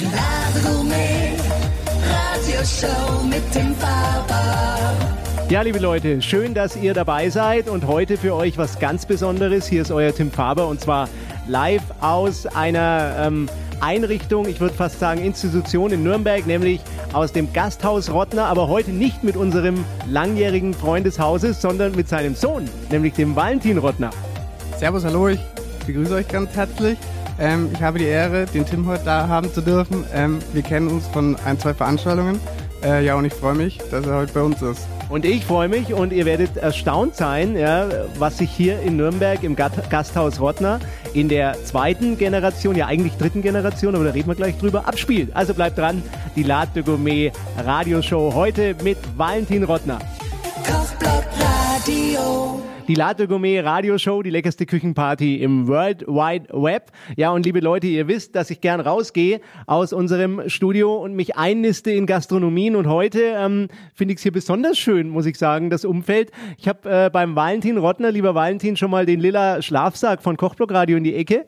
Die Ladegourmet Radioshow mit dem Faber. Ja, liebe Leute, schön, dass ihr dabei seid und heute für euch was ganz Besonderes. Hier ist euer Tim Faber und zwar live aus einer ähm, Einrichtung, ich würde fast sagen Institution in Nürnberg, nämlich aus dem Gasthaus Rottner, aber heute nicht mit unserem langjährigen Freund des Hauses, sondern mit seinem Sohn, nämlich dem Valentin Rottner. Servus, hallo, ich begrüße euch ganz herzlich. Ähm, ich habe die Ehre, den Tim heute da haben zu dürfen. Ähm, wir kennen uns von ein, zwei Veranstaltungen. Äh, ja, und ich freue mich, dass er heute bei uns ist. Und ich freue mich und ihr werdet erstaunt sein, ja, was sich hier in Nürnberg im Gasthaus Rottner in der zweiten Generation, ja eigentlich dritten Generation, aber da reden wir gleich drüber, abspielt. Also bleibt dran, die Lade de Gourmet Radioshow heute mit Valentin Rottner. Kochblock Radio. Die Latte Gourmet Radioshow, die leckerste Küchenparty im World Wide Web. Ja, und liebe Leute, ihr wisst, dass ich gern rausgehe aus unserem Studio und mich einniste in Gastronomien. Und heute ähm, finde ich es hier besonders schön, muss ich sagen, das Umfeld. Ich habe äh, beim Valentin Rottner, lieber Valentin, schon mal den lila Schlafsack von Kochblock Radio in die Ecke.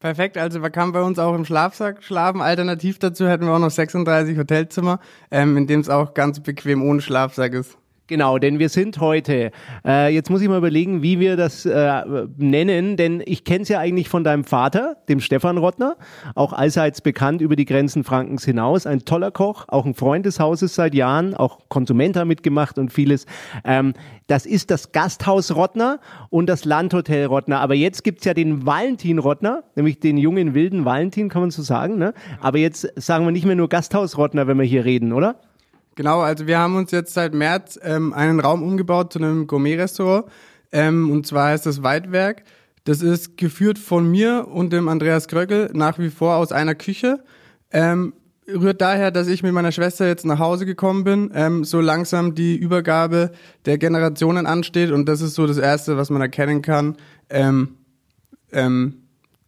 Perfekt, also man kann bei uns auch im Schlafsack schlafen. Alternativ dazu hätten wir auch noch 36 Hotelzimmer, ähm, in dem es auch ganz bequem ohne Schlafsack ist. Genau, denn wir sind heute, äh, jetzt muss ich mal überlegen, wie wir das äh, nennen, denn ich kenne es ja eigentlich von deinem Vater, dem Stefan Rottner, auch allseits bekannt über die Grenzen Frankens hinaus, ein toller Koch, auch ein Freund des Hauses seit Jahren, auch Konsumenter mitgemacht und vieles. Ähm, das ist das Gasthaus Rottner und das Landhotel Rottner, aber jetzt gibt's ja den Valentin Rottner, nämlich den jungen wilden Valentin, kann man so sagen, ne? aber jetzt sagen wir nicht mehr nur Gasthaus Rottner, wenn wir hier reden, oder? Genau, also wir haben uns jetzt seit März ähm, einen Raum umgebaut zu einem Gourmet-Restaurant. Ähm, und zwar heißt das Weidwerk. Das ist geführt von mir und dem Andreas Kröckel nach wie vor aus einer Küche. Ähm, rührt daher, dass ich mit meiner Schwester jetzt nach Hause gekommen bin, ähm, so langsam die Übergabe der Generationen ansteht und das ist so das Erste, was man erkennen kann, ähm, ähm,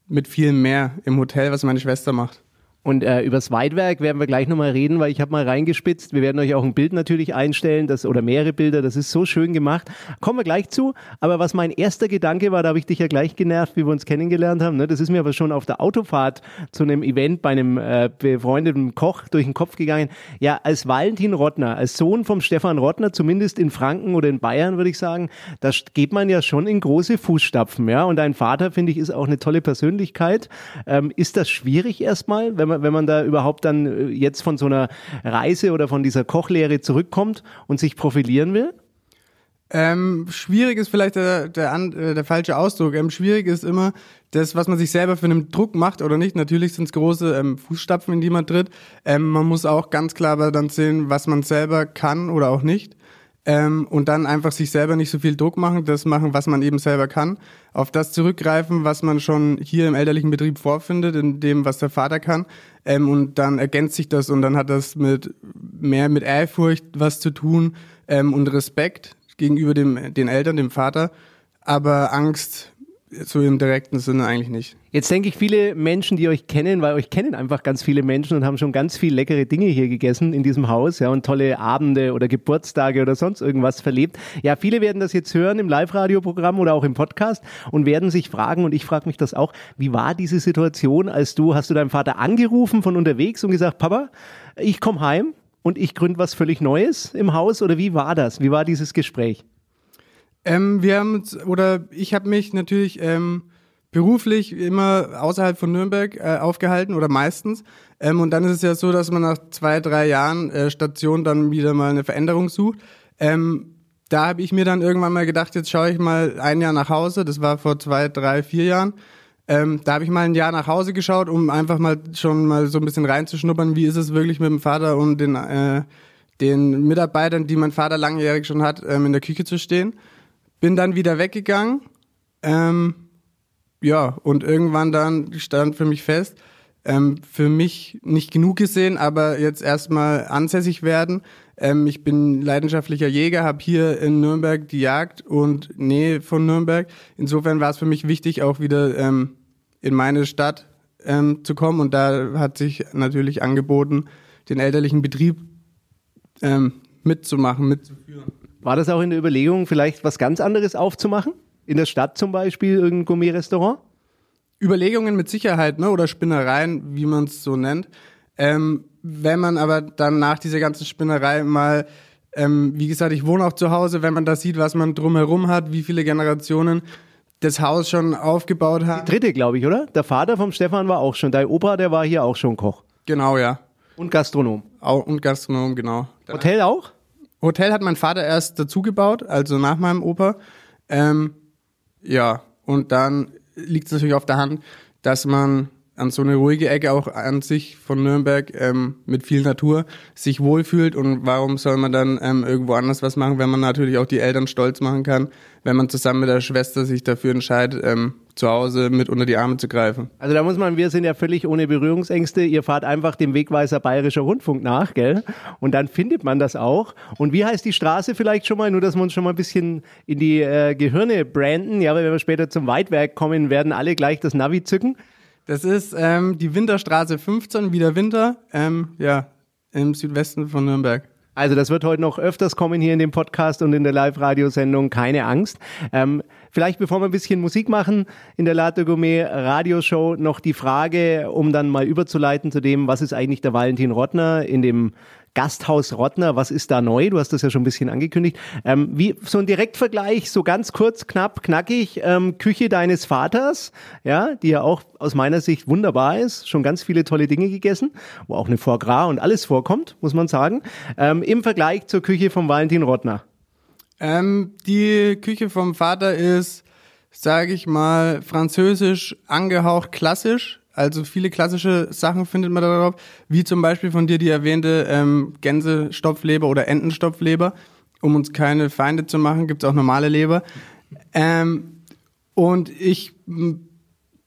mit viel mehr im Hotel, was meine Schwester macht. Und äh, übers Weitwerk werden wir gleich nochmal reden, weil ich habe mal reingespitzt. Wir werden euch auch ein Bild natürlich einstellen, das oder mehrere Bilder. Das ist so schön gemacht. Kommen wir gleich zu. Aber was mein erster Gedanke war, da habe ich dich ja gleich genervt, wie wir uns kennengelernt haben. Ne? Das ist mir aber schon auf der Autofahrt zu einem Event bei einem äh, befreundeten Koch durch den Kopf gegangen. Ja, als Valentin Rottner, als Sohn vom Stefan Rottner, zumindest in Franken oder in Bayern, würde ich sagen, da geht man ja schon in große Fußstapfen. Ja, und dein Vater finde ich ist auch eine tolle Persönlichkeit. Ähm, ist das schwierig erstmal, wenn man wenn man da überhaupt dann äh, jetzt von so einer Reise oder von dieser Kochlehre zurückkommt und sich profilieren will? Ähm, schwierig ist vielleicht der, der, äh, der falsche Ausdruck. Ähm, schwierig ist immer das, was man sich selber für einen Druck macht oder nicht. Natürlich sind es große ähm, Fußstapfen, in die man tritt. Ähm, man muss auch ganz klar dann sehen, was man selber kann oder auch nicht ähm, und dann einfach sich selber nicht so viel Druck machen, das machen, was man eben selber kann, auf das zurückgreifen, was man schon hier im elterlichen Betrieb vorfindet, in dem, was der Vater kann, ähm, und dann ergänzt sich das und dann hat das mit mehr mit Ehrfurcht was zu tun ähm, und Respekt gegenüber dem den Eltern, dem Vater, aber Angst so im direkten Sinne eigentlich nicht. Jetzt denke ich, viele Menschen, die euch kennen, weil euch kennen einfach ganz viele Menschen und haben schon ganz viel leckere Dinge hier gegessen in diesem Haus, ja, und tolle Abende oder Geburtstage oder sonst irgendwas verlebt. Ja, viele werden das jetzt hören im Live-Radio-Programm oder auch im Podcast und werden sich fragen, und ich frage mich das auch, wie war diese Situation, als du, hast du deinen Vater angerufen von unterwegs und gesagt, Papa, ich komme heim und ich gründe was völlig Neues im Haus oder wie war das? Wie war dieses Gespräch? Ähm, wir haben oder ich habe mich natürlich ähm, beruflich immer außerhalb von Nürnberg äh, aufgehalten oder meistens. Ähm, und dann ist es ja so, dass man nach zwei, drei Jahren äh, Station dann wieder mal eine Veränderung sucht. Ähm, da habe ich mir dann irgendwann mal gedacht, jetzt schaue ich mal ein Jahr nach Hause. Das war vor zwei, drei, vier Jahren. Ähm, da habe ich mal ein Jahr nach Hause geschaut, um einfach mal schon mal so ein bisschen reinzuschnuppern, wie ist es wirklich mit dem Vater und den, äh, den Mitarbeitern, die mein Vater langjährig schon hat, ähm, in der Küche zu stehen. Bin dann wieder weggegangen. Ähm, ja, und irgendwann dann stand für mich fest, ähm, für mich nicht genug gesehen, aber jetzt erstmal ansässig werden. Ähm, ich bin leidenschaftlicher Jäger, habe hier in Nürnberg die Jagd und Nähe von Nürnberg. Insofern war es für mich wichtig, auch wieder ähm, in meine Stadt ähm, zu kommen. Und da hat sich natürlich angeboten, den elterlichen Betrieb ähm, mitzumachen, mitzuführen. War das auch in der Überlegung, vielleicht was ganz anderes aufzumachen? In der Stadt zum Beispiel, irgendein Gourmet-Restaurant? Überlegungen mit Sicherheit, ne? Oder Spinnereien, wie man es so nennt. Ähm, wenn man aber dann nach dieser ganzen Spinnerei mal, ähm, wie gesagt, ich wohne auch zu Hause, wenn man da sieht, was man drumherum hat, wie viele Generationen das Haus schon aufgebaut hat. Dritte, glaube ich, oder? Der Vater vom Stefan war auch schon. Dein Opa, der war hier auch schon Koch. Genau, ja. Und Gastronom. Au- Und Gastronom, genau. Hotel auch? Hotel hat mein Vater erst dazu gebaut, also nach meinem Opa. Ähm, ja, und dann liegt es natürlich auf der Hand, dass man an so eine ruhige Ecke auch an sich von Nürnberg ähm, mit viel Natur sich wohlfühlt. Und warum soll man dann ähm, irgendwo anders was machen, wenn man natürlich auch die Eltern stolz machen kann, wenn man zusammen mit der Schwester sich dafür entscheidet, ähm, zu Hause mit unter die Arme zu greifen. Also da muss man, wir sind ja völlig ohne Berührungsängste. Ihr fahrt einfach dem Wegweiser Bayerischer Rundfunk nach, gell? Und dann findet man das auch. Und wie heißt die Straße vielleicht schon mal? Nur, dass wir uns schon mal ein bisschen in die äh, Gehirne branden. Ja, weil wenn wir später zum Weitwerk kommen, werden alle gleich das Navi zücken. Das ist ähm, die Winterstraße 15, wieder Winter, ähm, ja, im Südwesten von Nürnberg. Also das wird heute noch öfters kommen hier in dem Podcast und in der Live-Radiosendung. Keine Angst. Ähm, vielleicht bevor wir ein bisschen Musik machen in der Latte Gourmet Radioshow noch die Frage, um dann mal überzuleiten zu dem, was ist eigentlich der Valentin Rottner in dem Gasthaus Rottner, was ist da neu? Du hast das ja schon ein bisschen angekündigt. Ähm, wie so ein Direktvergleich, so ganz kurz, knapp, knackig, ähm, Küche deines Vaters, ja, die ja auch aus meiner Sicht wunderbar ist, schon ganz viele tolle Dinge gegessen, wo auch eine Foie Gras und alles vorkommt, muss man sagen, ähm, im Vergleich zur Küche vom Valentin Rottner. Ähm, die Küche vom Vater ist, sage ich mal, französisch angehaucht klassisch. Also viele klassische Sachen findet man darauf, wie zum Beispiel von dir die erwähnte ähm, Gänsestopfleber oder Entenstopfleber. Um uns keine Feinde zu machen, gibt's auch normale Leber. Ähm, und ich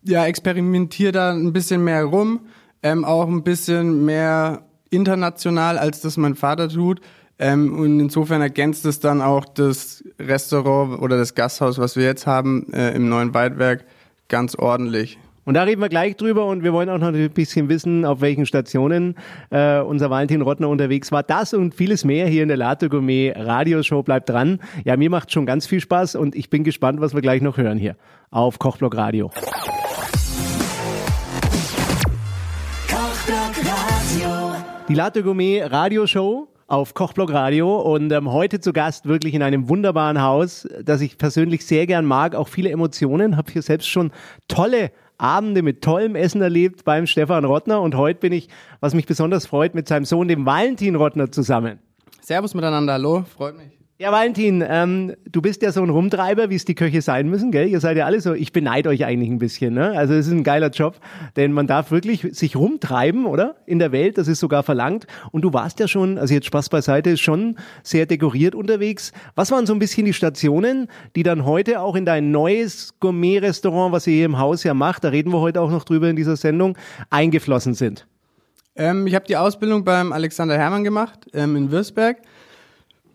ja, experimentiere da ein bisschen mehr rum, ähm, auch ein bisschen mehr international, als das mein Vater tut. Ähm, und insofern ergänzt es dann auch das Restaurant oder das Gasthaus, was wir jetzt haben, äh, im neuen Waldwerk, ganz ordentlich. Und da reden wir gleich drüber und wir wollen auch noch ein bisschen wissen, auf welchen Stationen äh, unser Valentin Rottner unterwegs war. Das und vieles mehr hier in der Latte Gourmet Radioshow. Bleibt dran. Ja, mir macht schon ganz viel Spaß und ich bin gespannt, was wir gleich noch hören hier auf Kochblock Radio. Kochblock Radio. Die Latte Gourmet Radioshow auf Kochblock Radio und ähm, heute zu Gast wirklich in einem wunderbaren Haus, das ich persönlich sehr gern mag, auch viele Emotionen, habe hier selbst schon tolle Abende mit tollem Essen erlebt beim Stefan Rottner und heute bin ich, was mich besonders freut, mit seinem Sohn, dem Valentin Rottner zusammen. Servus miteinander, hallo, freut mich. Ja, Valentin, ähm, du bist ja so ein Rumtreiber, wie es die Köche sein müssen, gell? Ihr seid ja alle so, ich beneide euch eigentlich ein bisschen, ne? Also es ist ein geiler Job, denn man darf wirklich sich rumtreiben, oder? In der Welt, das ist sogar verlangt. Und du warst ja schon, also jetzt Spaß beiseite, schon sehr dekoriert unterwegs. Was waren so ein bisschen die Stationen, die dann heute auch in dein neues Gourmet-Restaurant, was ihr hier im Haus ja macht, da reden wir heute auch noch drüber in dieser Sendung, eingeflossen sind? Ähm, ich habe die Ausbildung beim Alexander Hermann gemacht, ähm, in Würzberg.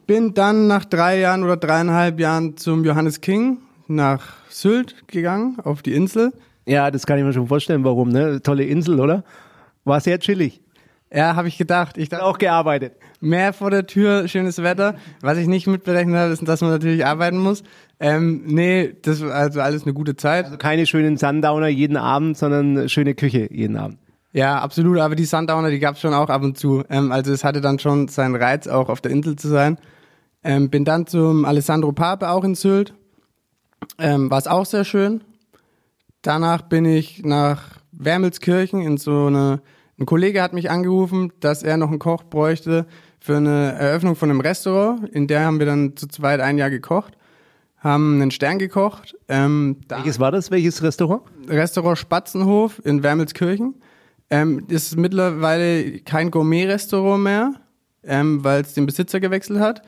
Bin dann nach drei Jahren oder dreieinhalb Jahren zum Johannes King nach Sylt gegangen, auf die Insel. Ja, das kann ich mir schon vorstellen, warum, ne? Tolle Insel, oder? War sehr chillig. Ja, habe ich gedacht. Ich dachte, Auch gearbeitet. mehr vor der Tür, schönes Wetter. Was ich nicht mitberechnet habe, ist, dass man natürlich arbeiten muss. Ähm, nee, das war also alles eine gute Zeit. Also keine schönen Sundowner jeden Abend, sondern schöne Küche jeden Abend. Ja, absolut. Aber die Sundowner, die gab's schon auch ab und zu. Ähm, also es hatte dann schon seinen Reiz, auch auf der Insel zu sein. Ähm, bin dann zum Alessandro Pape auch in Sylt. Ähm, War es auch sehr schön. Danach bin ich nach Wermelskirchen in so eine. Ein Kollege hat mich angerufen, dass er noch einen Koch bräuchte für eine Eröffnung von einem Restaurant. In der haben wir dann zu zweit ein Jahr gekocht, haben einen Stern gekocht. Ähm, Welches war das? Welches Restaurant? Restaurant Spatzenhof in Wermelskirchen. Ähm, ist mittlerweile kein Gourmet-Restaurant mehr, ähm, weil es den Besitzer gewechselt hat.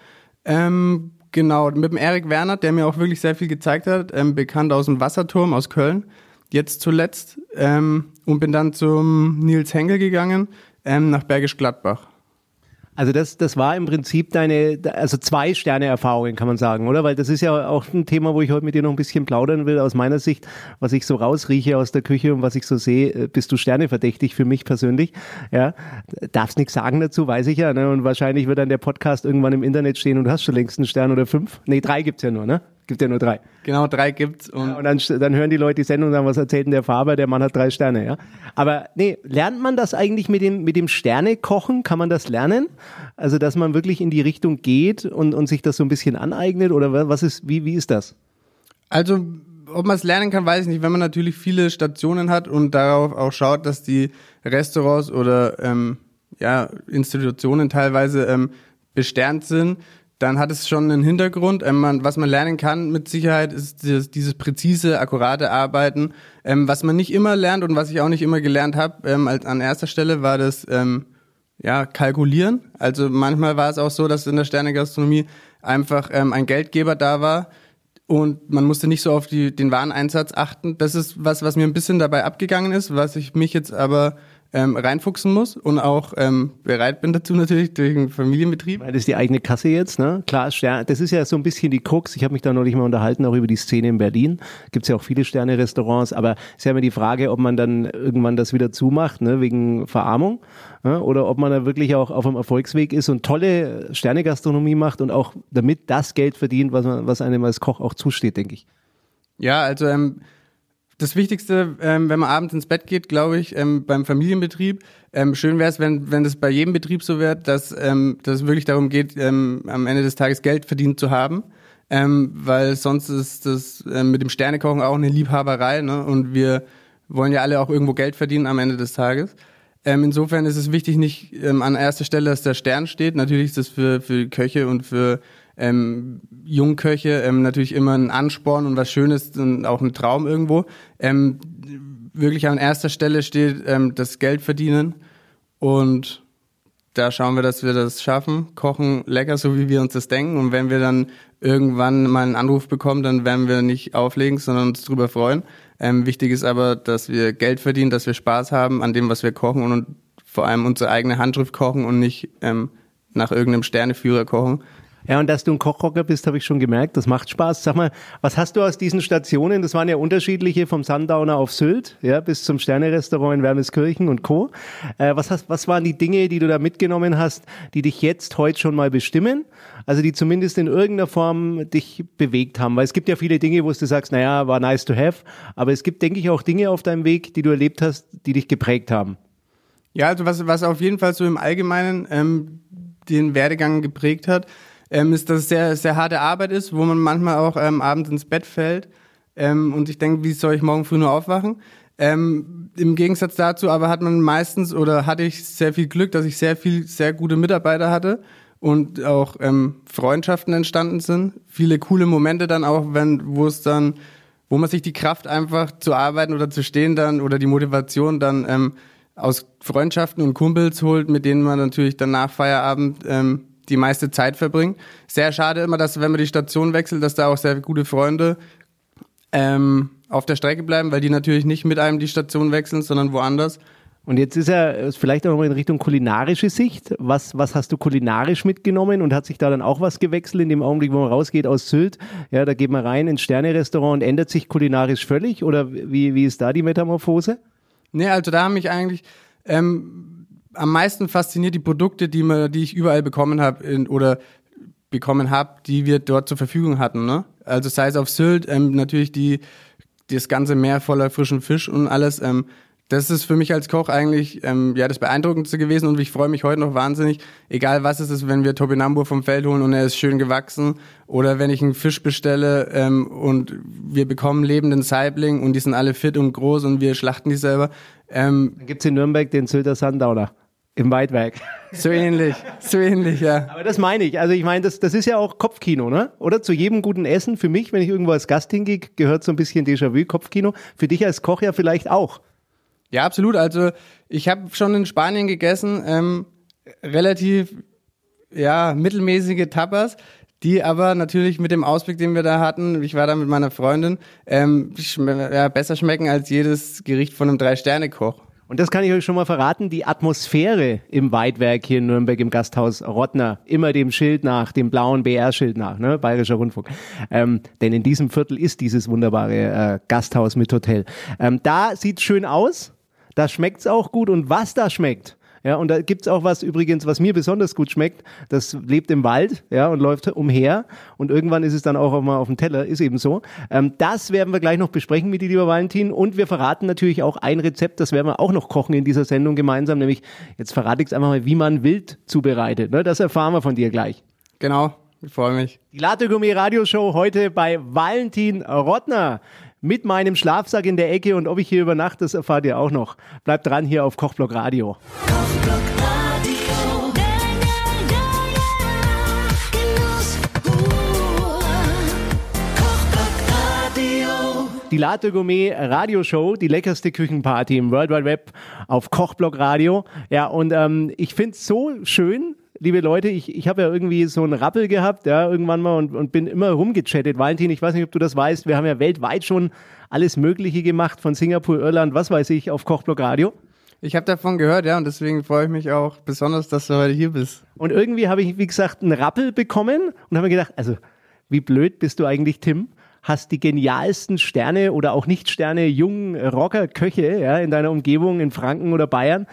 Ähm, genau, mit dem Erik Werner, der mir auch wirklich sehr viel gezeigt hat, ähm, bekannt aus dem Wasserturm aus Köln. Jetzt zuletzt ähm, und bin dann zum Nils Henkel gegangen ähm, nach Bergisch Gladbach. Also das, das war im Prinzip deine, also zwei Sterne-Erfahrungen, kann man sagen, oder? Weil das ist ja auch ein Thema, wo ich heute mit dir noch ein bisschen plaudern will. Aus meiner Sicht, was ich so rausrieche aus der Küche und was ich so sehe, äh, bist du Sterne-verdächtig für mich persönlich. Ja, darfst nichts sagen dazu, weiß ich ja. Ne? Und wahrscheinlich wird dann der Podcast irgendwann im Internet stehen und du hast schon längst einen Stern oder fünf. Nee, drei gibt's ja nur, ne? Gibt ja nur drei. Genau, drei gibt's. Und, Und dann, dann hören die Leute die Sendung und sagen, was erzählt denn der Faber? Der Mann hat drei Sterne, ja. Aber nee, lernt man das eigentlich mit dem, mit dem Sterne-Kochen? Kann man das lernen? Also, dass man wirklich in die Richtung geht und, und sich das so ein bisschen aneignet? Oder wa- was ist, wie, wie ist das? Also, ob man es lernen kann, weiß ich nicht. Wenn man natürlich viele Stationen hat und darauf auch schaut, dass die Restaurants oder ähm, ja, Institutionen teilweise ähm, besternt sind, dann hat es schon einen Hintergrund. Ähm, man, was man lernen kann mit Sicherheit ist dieses, dieses präzise, akkurate Arbeiten. Ähm, was man nicht immer lernt und was ich auch nicht immer gelernt habe, ähm, als an erster Stelle war das ähm, ja, kalkulieren. Also manchmal war es auch so, dass in der Sternegastronomie einfach ähm, ein Geldgeber da war und man musste nicht so auf die, den Wareneinsatz achten. Das ist was, was mir ein bisschen dabei abgegangen ist, was ich mich jetzt aber ähm, reinfuchsen muss und auch ähm, bereit bin dazu natürlich durch einen Familienbetrieb. Weil das ist die eigene Kasse jetzt, ne? Klar, Stern, das ist ja so ein bisschen die Krux. Ich habe mich da neulich mal unterhalten, auch über die Szene in Berlin. Gibt's ja auch viele Sterne-Restaurants, aber es ist ja immer die Frage, ob man dann irgendwann das wieder zumacht, ne, wegen Verarmung, ne? oder ob man da wirklich auch auf einem Erfolgsweg ist und tolle Sternegastronomie macht und auch damit das Geld verdient, was, man, was einem als Koch auch zusteht, denke ich. Ja, also ähm, das Wichtigste, ähm, wenn man abends ins Bett geht, glaube ich, ähm, beim Familienbetrieb, ähm, schön wäre es, wenn, wenn das bei jedem Betrieb so wäre, dass, ähm, dass es wirklich darum geht, ähm, am Ende des Tages Geld verdient zu haben. Ähm, weil sonst ist das ähm, mit dem Sternekochen auch eine Liebhaberei, ne? Und wir wollen ja alle auch irgendwo Geld verdienen am Ende des Tages. Ähm, insofern ist es wichtig, nicht ähm, an erster Stelle, dass der Stern steht. Natürlich ist das für, für Köche und für ähm, Jungköche ähm, natürlich immer ein Ansporn und was Schönes und auch ein Traum irgendwo. Ähm, wirklich an erster Stelle steht ähm, das Geld verdienen und da schauen wir, dass wir das schaffen, kochen lecker, so wie wir uns das denken. Und wenn wir dann irgendwann mal einen Anruf bekommen, dann werden wir nicht auflegen, sondern uns drüber freuen. Ähm, wichtig ist aber, dass wir Geld verdienen, dass wir Spaß haben an dem, was wir kochen und, vor allem unsere eigene Handschrift kochen und nicht ähm, nach irgendeinem Sterneführer kochen. Ja, und dass du ein Kochrocker bist, habe ich schon gemerkt. Das macht Spaß. Sag mal, was hast du aus diesen Stationen? Das waren ja unterschiedliche, vom Sundowner auf Sylt, ja, bis zum Sternerestaurant in Wermeskirchen und Co. Äh, was, hast, was waren die Dinge, die du da mitgenommen hast, die dich jetzt heute schon mal bestimmen? Also die zumindest in irgendeiner Form dich bewegt haben. Weil es gibt ja viele Dinge, wo du sagst, naja, war nice to have. Aber es gibt, denke ich, auch Dinge auf deinem Weg, die du erlebt hast, die dich geprägt haben. Ja, also was, was auf jeden Fall so im Allgemeinen ähm, den Werdegang geprägt hat, ähm, ist, dass es sehr, sehr harte Arbeit ist, wo man manchmal auch ähm, abends ins Bett fällt ähm, und ich denke, wie soll ich morgen früh nur aufwachen? Ähm, Im Gegensatz dazu aber hat man meistens oder hatte ich sehr viel Glück, dass ich sehr viel, sehr gute Mitarbeiter hatte und auch ähm, Freundschaften entstanden sind. Viele coole Momente dann auch, wenn, wo es dann, wo man sich die Kraft einfach zu arbeiten oder zu stehen dann oder die Motivation dann ähm, aus Freundschaften und Kumpels holt, mit denen man natürlich dann nach Feierabend ähm, die meiste Zeit verbringt. Sehr schade immer, dass wenn man die Station wechselt, dass da auch sehr gute Freunde ähm, auf der Strecke bleiben, weil die natürlich nicht mit einem die Station wechseln, sondern woanders. Und jetzt ist er äh, vielleicht auch mal in Richtung kulinarische Sicht. Was, was hast du kulinarisch mitgenommen und hat sich da dann auch was gewechselt in dem Augenblick, wo man rausgeht aus Sylt? Ja, da geht man rein ins Sternerestaurant und ändert sich kulinarisch völlig oder wie, wie ist da die Metamorphose? Nee, also da haben mich eigentlich ähm, am meisten fasziniert die Produkte, die, man, die ich überall bekommen habe oder bekommen habe, die wir dort zur Verfügung hatten. Ne? Also sei es auf Sylt, ähm, natürlich die, das ganze Meer voller frischen Fisch und alles. Ähm, das ist für mich als Koch eigentlich ähm, ja das Beeindruckendste gewesen und ich freue mich heute noch wahnsinnig, egal was es ist, wenn wir Topinambur vom Feld holen und er ist schön gewachsen oder wenn ich einen Fisch bestelle ähm, und wir bekommen lebenden Saibling und die sind alle fit und groß und wir schlachten die selber. Ähm, Dann gibt's in Nürnberg den Sylter Sundowner im Weidwerk. so ähnlich, so ähnlich, ja. Aber das meine ich. Also ich meine, das, das ist ja auch Kopfkino, ne? Oder zu jedem guten Essen, für mich, wenn ich irgendwo als Gast hingehe, gehört so ein bisschen Déjà-vu, Kopfkino. Für dich als Koch ja vielleicht auch. Ja, absolut. Also ich habe schon in Spanien gegessen, ähm, relativ ja mittelmäßige Tapas, die aber natürlich mit dem Ausblick, den wir da hatten, ich war da mit meiner Freundin, ähm, ja, besser schmecken als jedes Gericht von einem Drei-Sterne-Koch. Und das kann ich euch schon mal verraten, die Atmosphäre im Weidwerk hier in Nürnberg im Gasthaus Rottner, immer dem Schild nach, dem blauen BR-Schild nach, ne, Bayerischer Rundfunk. Ähm, denn in diesem Viertel ist dieses wunderbare äh, Gasthaus mit Hotel. Ähm, da sieht's schön aus, da schmeckt's auch gut und was da schmeckt, Ja, und da gibt's auch was übrigens, was mir besonders gut schmeckt. Das lebt im Wald, ja, und läuft umher. Und irgendwann ist es dann auch mal auf dem Teller, ist eben so. Ähm, das werden wir gleich noch besprechen mit dir, lieber Valentin. Und wir verraten natürlich auch ein Rezept, das werden wir auch noch kochen in dieser Sendung gemeinsam. Nämlich, jetzt verrate ich es einfach mal, wie man Wild zubereitet. Ne? Das erfahren wir von dir gleich. Genau, ich freue mich. Die Latte Gourmet Radioshow heute bei Valentin Rottner mit meinem Schlafsack in der Ecke und ob ich hier übernachte, das erfahrt ihr auch noch. Bleibt dran hier auf Kochblock Radio. Kochblock Radio. Ja, ja, ja, Genuss pur. Kochblock Radio. Die Latte Gourmet Radioshow, die leckerste Küchenparty im World Wide Web auf Kochblock Radio. Ja, und ähm, ich find's so schön, liebe Leute, ich, ich habe ja irgendwie so einen Rappel gehabt, ja, irgendwann mal und, und bin immer rumgechattet. Valentin, ich weiß nicht, ob du das weißt, wir haben ja weltweit schon alles Mögliche gemacht, von Singapur, Irland, was weiß ich, auf Kochblock Radio. Ich habe davon gehört, ja, und deswegen freue ich mich auch besonders, dass du heute hier bist. Und irgendwie habe ich, wie gesagt, einen Rappel bekommen und habe mir gedacht, also, wie blöd bist du eigentlich, Tim? Hast die genialsten Sterne oder auch Nicht-Sterne, jungen Rocker, Köche ja, in deiner Umgebung in Franken oder Bayern.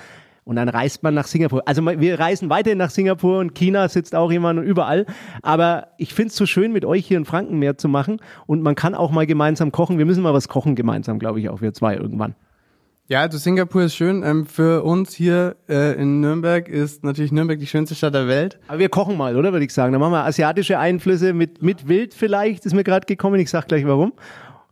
Und dann reist man nach Singapur. Also wir reisen weiterhin nach Singapur und China sitzt auch jemand und überall. Aber ich finde es so schön, mit euch hier in Franken mehr zu machen. Und man kann auch mal gemeinsam kochen. Wir müssen mal was kochen gemeinsam, glaube ich, auch wir zwei irgendwann. Ja, also Singapur ist schön. Ähm, für uns hier äh, in Nürnberg ist natürlich Nürnberg die schönste Stadt der Welt. Aber wir kochen mal, oder? Würde ich sagen. Dann machen wir asiatische Einflüsse mit, mit Wild vielleicht, ist mir gerade gekommen. Ich sag gleich warum.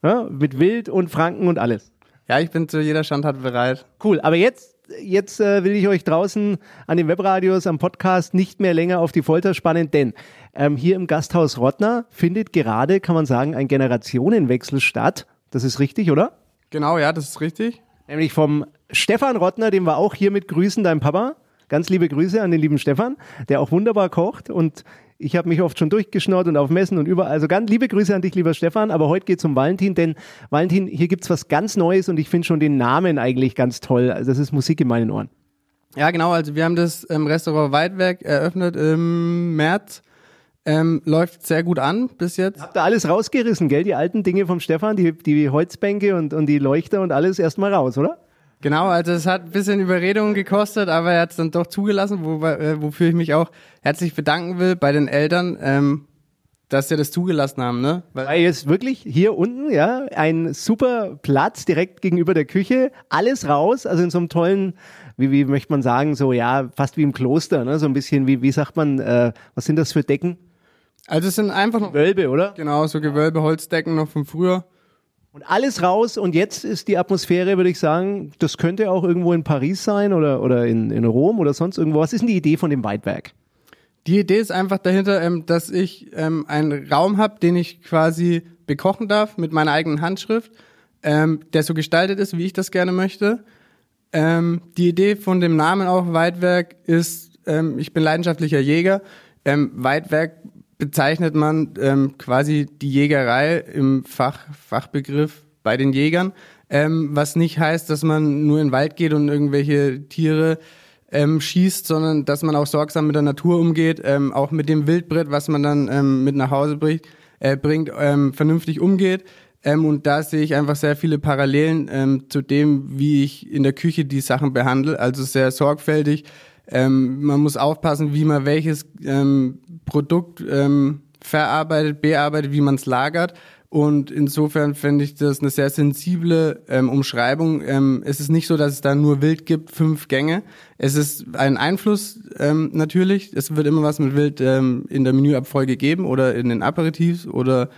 Ja, mit Wild und Franken und alles. Ja, ich bin zu jeder Standart bereit. Cool. Aber jetzt, jetzt äh, will ich euch draußen an den Webradios, am Podcast nicht mehr länger auf die Folter spannen, denn ähm, hier im Gasthaus Rottner findet gerade, kann man sagen, ein Generationenwechsel statt. Das ist richtig, oder? Genau, ja, das ist richtig. Nämlich vom Stefan Rottner, den wir auch hiermit grüßen, dein Papa. Ganz liebe Grüße an den lieben Stefan, der auch wunderbar kocht und ich habe mich oft schon durchgeschnort und auf Messen und überall. Also ganz liebe Grüße an dich, lieber Stefan. Aber heute geht es um Valentin, denn Valentin, hier gibt's was ganz Neues und ich finde schon den Namen eigentlich ganz toll. Also das ist Musik in meinen Ohren. Ja, genau. Also wir haben das ähm, Restaurant Weidwerk eröffnet im März. Ähm, läuft sehr gut an bis jetzt. Habt ihr alles rausgerissen, gell? Die alten Dinge vom Stefan, die, die Holzbänke und, und die Leuchter und alles erstmal raus, oder? Genau, also es hat ein bisschen Überredung gekostet, aber er hat es dann doch zugelassen, wo, äh, wofür ich mich auch herzlich bedanken will bei den Eltern, ähm, dass sie das zugelassen haben, ne? Weil, Weil jetzt wirklich hier unten, ja, ein super Platz direkt gegenüber der Küche, alles raus, also in so einem tollen, wie, wie möchte man sagen, so ja, fast wie im Kloster, ne? So ein bisschen, wie, wie sagt man, äh, was sind das für Decken? also es sind einfach noch Wölbe, oder? genau so Gewölbe, Holzdecken noch von früher. Und alles raus und jetzt ist die Atmosphäre, würde ich sagen, das könnte auch irgendwo in Paris sein oder, oder in, in Rom oder sonst irgendwo. Was ist denn die Idee von dem Weitwerk? Die Idee ist einfach dahinter, ähm, dass ich ähm, einen Raum habe, den ich quasi bekochen darf mit meiner eigenen Handschrift, ähm, der so gestaltet ist, wie ich das gerne möchte. Ähm, die Idee von dem Namen auch Weidwerk ist, ähm, ich bin leidenschaftlicher Jäger. Ähm, Weidwerk bezeichnet man ähm, quasi die Jägerei im Fach, Fachbegriff bei den Jägern, ähm, was nicht heißt, dass man nur in den Wald geht und irgendwelche Tiere ähm, schießt, sondern dass man auch sorgsam mit der Natur umgeht, ähm, auch mit dem Wildbrett, was man dann ähm, mit nach Hause bringt, äh, bringt ähm, vernünftig umgeht. Ähm, und da sehe ich einfach sehr viele Parallelen ähm, zu dem, wie ich in der Küche die Sachen behandle. Also sehr sorgfältig. Ähm, man muss aufpassen, wie man welches ähm, Produkt ähm, verarbeitet, bearbeitet, wie man es lagert. Und insofern finde ich das eine sehr sensible ähm, Umschreibung. Ähm, es ist nicht so, dass es da nur Wild gibt, fünf Gänge. Es ist ein Einfluss ähm, natürlich. Es wird immer was mit Wild ähm, in der Menüabfolge geben oder in den Aperitifs oder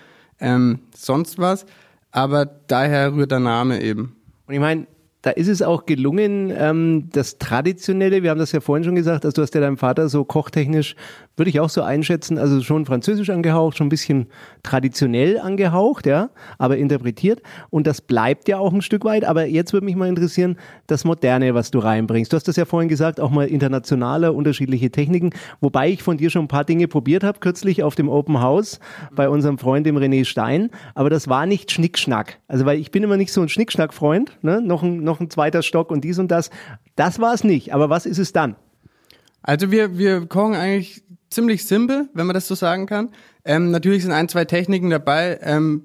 ähm, sonst was. Aber daher rührt der Name eben. Und ich meine, da ist es auch gelungen, ähm, das Traditionelle, wir haben das ja vorhin schon gesagt, also du hast ja deinem Vater so kochtechnisch, würde ich auch so einschätzen, also schon französisch angehaucht, schon ein bisschen traditionell angehaucht, ja, aber interpretiert. Und das bleibt ja auch ein Stück weit. Aber jetzt würde mich mal interessieren, das Moderne, was du reinbringst. Du hast das ja vorhin gesagt, auch mal internationale, unterschiedliche Techniken. Wobei ich von dir schon ein paar Dinge probiert habe, kürzlich auf dem Open House bei unserem Freund, dem René Stein. Aber das war nicht Schnickschnack. Also, weil ich bin immer nicht so ein Schnickschnack-Freund, ne? Noch ein, noch ein zweiter Stock und dies und das. Das war es nicht. Aber was ist es dann? Also wir, wir kochen eigentlich ziemlich simpel, wenn man das so sagen kann. Ähm, natürlich sind ein, zwei Techniken dabei, ähm,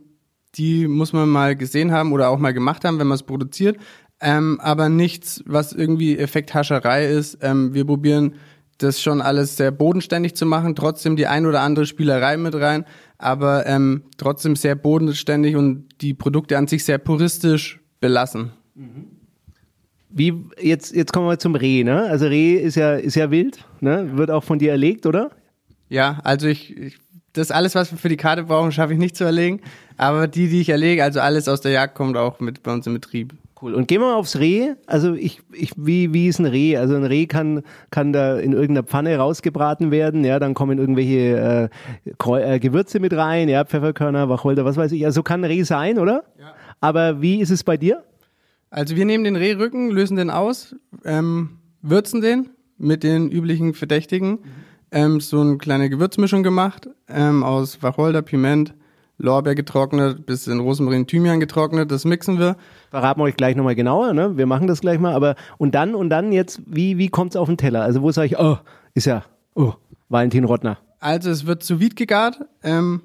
die muss man mal gesehen haben oder auch mal gemacht haben, wenn man es produziert. ähm, aber nichts, was irgendwie Effekthascherei ist. Ähm, wir probieren das schon alles sehr bodenständig zu machen, trotzdem die ein oder andere Spielerei mit rein, aber ähm, trotzdem sehr bodenständig und die Produkte an sich sehr puristisch belassen. Wie, jetzt, jetzt kommen wir zum Reh, ne? Also Reh ist ja, ist ja wild, ne? Wird auch von dir erlegt, oder? Ja, also ich, ich das alles, was wir für die Karte brauchen, schaffe ich nicht zu erlegen. Aber die, die ich erlege, also alles aus der Jagd kommt auch mit bei uns im Betrieb. Cool. Und gehen wir mal aufs Reh. Also ich, ich, wie, wie ist ein Reh? Also ein Reh kann, kann da in irgendeiner Pfanne rausgebraten werden. Ja, dann kommen irgendwelche äh, Kreu äh, Gewürze mit rein, ja, Pfefferkörner, Wacholder, was weiß ich. Also so kann ein Reh sein, oder? Ja. Aber wie ist es bei dir? Also wir nehmen den Rehrücken, lösen den aus, ähm, würzen den mit den üblichen Verdächtigen. Ähm, so eine kleine Gewürzmischung gemacht ähm, aus Wacholder, Piment, Lorbeer getrocknet, bisschen Rosmarin, Thymian getrocknet. Das mixen wir. Verraten wir euch gleich nochmal genauer, ne? Wir machen das gleich mal. Aber und dann und dann jetzt, wie, wie kommt's auf den Teller? Also wo sage ich, oh, ist ja, oh, Valentin Rottner. Also es wird sous vide gegart. Ähm,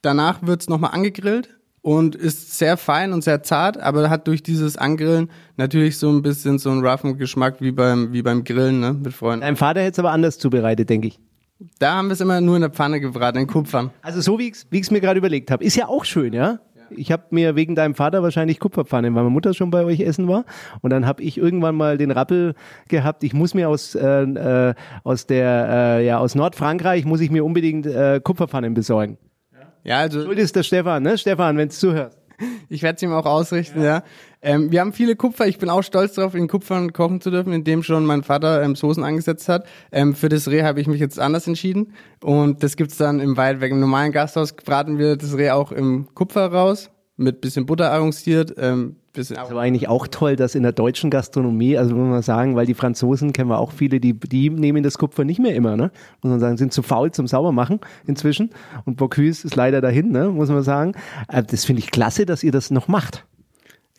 danach wird's nochmal angegrillt und ist sehr fein und sehr zart, aber hat durch dieses Angrillen natürlich so ein bisschen so einen roughen Geschmack wie beim, wie beim Grillen ne, mit Freunden. Dein Vater hätte es aber anders zubereitet, denke ich. Da haben wir es immer nur in der Pfanne gebraten, in Kupfern. Also so wie ich es mir gerade überlegt habe. Ist ja auch schön, ja? Ich habe mir wegen deinem Vater wahrscheinlich Kupferpfanne, weil meine Mutter schon bei euch essen war. Und dann habe ich irgendwann mal den Rappel gehabt, ich muss mir aus, äh, äh, aus der, äh, ja, aus Nordfrankreich muss ich mir unbedingt äh, Kupferpfannen besorgen. Ja, also Schuld ist der Stefan, ne? Stefan, wenn du zuhörst. ich werde es ihm auch ausrichten, ja. Ähm, wir haben viele Kupfer. Ich bin auch stolz darauf, in Kupfern kochen zu dürfen, in dem schon mein Vater ähm, Soßen angesetzt hat. Ähm, für das Reh habe ich mich jetzt anders entschieden. Und das gibt's dann im Waldweg. Im normalen Gasthaus braten wir das Reh auch im Kupfer raus, mit bisschen Butter arrondiert, ähm, bisschen Das war eigentlich auch toll, dass in der deutschen Gastronomie, also muss man sagen, weil die Franzosen kennen wir auch viele, die, die nehmen das Kupfer nicht mehr immer, ne? Muss man sagen, sind zu faul zum Saubermachen inzwischen. Und Bocuse ist leider dahin, ne? Muss man sagen. Äh, Das finde ich klasse, dass ihr das noch macht.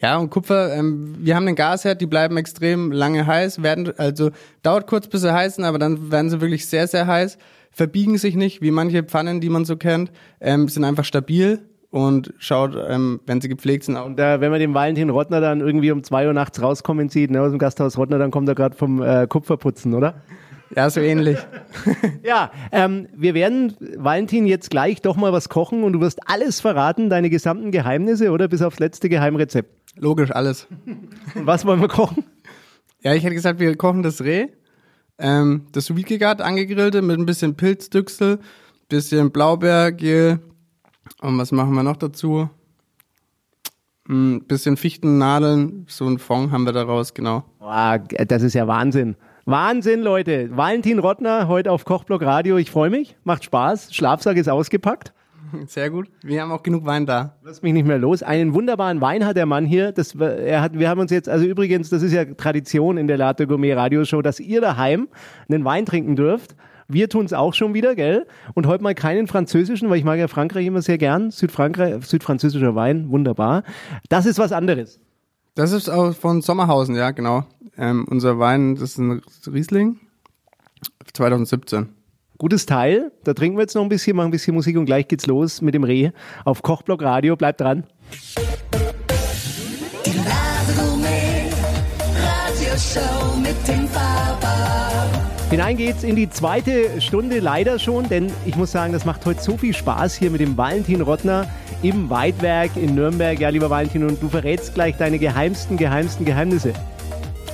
Ja, und Kupfer, ähm, wir haben den Gasherd, die bleiben extrem lange heiß, werden, also dauert kurz bis sie heißen, aber dann werden sie wirklich sehr, sehr heiß, verbiegen sich nicht, wie manche Pfannen, die man so kennt, ähm, sind einfach stabil und schaut, ähm, wenn sie gepflegt sind, auch. Und äh, wenn man den Valentin Rottner dann irgendwie um zwei Uhr nachts rauskommen sieht, ne, aus dem Gasthaus Rottner, dann kommt er gerade vom äh, Kupferputzen, oder? Ja, so ähnlich. Ja, ähm, wir werden, Valentin, jetzt gleich doch mal was kochen und du wirst alles verraten, deine gesamten Geheimnisse, oder? Bis aufs letzte Geheimrezept. Logisch, alles. Und was wollen wir kochen? Ja, ich hätte gesagt, wir kochen das Reh, ähm, das gegart, angegrillte mit ein bisschen Pilzdüchsel, bisschen Blaubeergel und was machen wir noch dazu? Ein bisschen Fichtennadeln, so ein Fond haben wir daraus, genau. Boah, das ist ja Wahnsinn. Wahnsinn, Leute. Valentin Rottner heute auf Kochblock Radio. Ich freue mich. Macht Spaß. Schlafsack ist ausgepackt. Sehr gut. Wir haben auch genug Wein da. Lass mich nicht mehr los. Einen wunderbaren Wein hat der Mann hier. Das, er hat, wir haben uns jetzt, also übrigens, das ist ja Tradition in der Latte Gourmet Radioshow, dass ihr daheim einen Wein trinken dürft. Wir tun es auch schon wieder, gell? Und heute mal keinen französischen, weil ich mag ja Frankreich immer sehr gern. Südfrankreich, südfranzösischer Wein, wunderbar. Das ist was anderes. Das ist auch von Sommerhausen, ja, genau. Ähm, unser Wein, das ist ein Riesling. 2017. Gutes Teil. Da trinken wir jetzt noch ein bisschen, machen ein bisschen Musik und gleich geht's los mit dem Reh auf Kochblock Radio. Bleibt dran. Die Gourmet Radioshow mit dem Faber. Hinein geht's in die zweite Stunde leider schon, denn ich muss sagen, das macht heute so viel Spaß hier mit dem Valentin Rottner im Weidwerk in Nürnberg. Ja, lieber Valentin, und du verrätst gleich deine geheimsten, geheimsten Geheimnisse.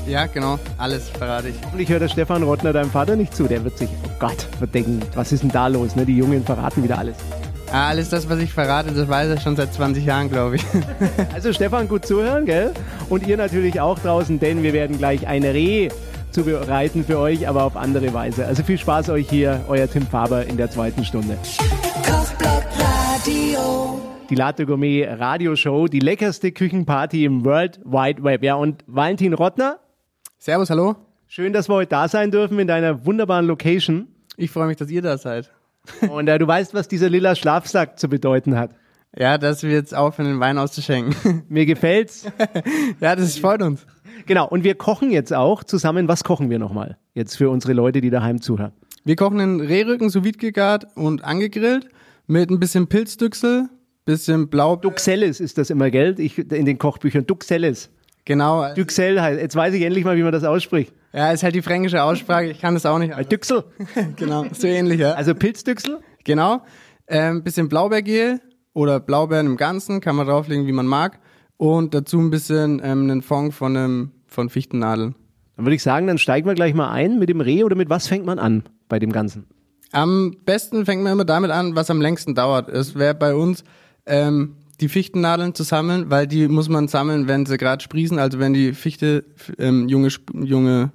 Ja, genau. Alles verrate ich. Und ich höre der Stefan Rottner deinem Vater nicht zu. Der wird sich, oh Gott, wird denken, was ist denn da los? Ne? Die Jungen verraten wieder alles. Ah, alles das, was ich verrate, das weiß er schon seit 20 Jahren, glaube ich. Also Stefan, gut zuhören, gell? Und ihr natürlich auch draußen, denn wir werden gleich ein Reh zubereiten für euch, aber auf andere Weise. Also viel Spaß euch hier, euer Tim Faber in der zweiten Stunde. Kochblock Radio. Die Latte Gourmet Radioshow, die leckerste Küchenparty im World Wide Web. Ja, und Valentin Rottner, Servus, hallo. schön, dass wir heute da sein dürfen in deiner wunderbaren Location. Ich freue mich, dass ihr da seid. Und äh, du weißt, was dieser lila Schlafsack zu bedeuten hat. Ja, dass wir jetzt aufhören, den Wein auszuschenken. Mir gefällt's. ja, das freut uns. Genau, und wir kochen jetzt auch zusammen. Was kochen wir nochmal? Jetzt für unsere Leute, die daheim zuhören. Wir kochen den Rehrücken sous vide gegart und angegrillt mit ein bisschen Pilzdüchsel, bisschen Blau. Duxelles ist das immer, gell? Ich, in den Kochbüchern. Duxelles. Genau. Düxel heißt. Jetzt weiß ich endlich mal, wie man das ausspricht. Ja, ist halt die fränkische Aussprache. Ich kann das auch nicht. Düxel. genau, so ähnlich, ja. Also Pilzdüchsel. Genau. Ähm, bisschen Blaubeergel oder Blaubeeren im Ganzen, kann man drauflegen, wie man mag. Und dazu ein bisschen ähm, einen Fond von, einem, von Fichtennadeln. Dann würde ich sagen, dann steigen wir gleich mal ein mit dem Reh oder mit was fängt man an bei dem Ganzen? Am besten fängt man immer damit an, was am längsten dauert. Es wäre bei uns ähm, die Fichtennadeln zu sammeln, weil die muss man sammeln, wenn sie gerade sprießen, also wenn die Fichte ähm, junge, junge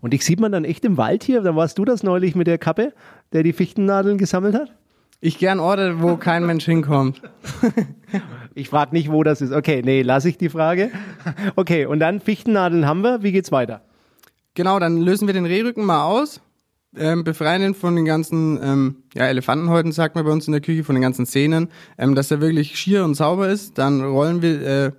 Und dich sieht man dann echt im Wald hier? Da warst du das neulich mit der Kappe, der die Fichtennadeln gesammelt hat? Ich gern Orte, wo kein Mensch hinkommt. Ich frage nicht, wo das ist. Okay, nee, lasse ich die Frage. Okay, und dann Fichtennadeln haben wir. Wie geht's weiter? Genau, dann lösen wir den Rehrücken mal aus, ähm, befreien ihn von den ganzen ähm, ja, Elefantenhäuten, sagt man bei uns in der Küche, von den ganzen Zähnen, ähm, dass er wirklich schier und sauber ist. Dann rollen wir, äh,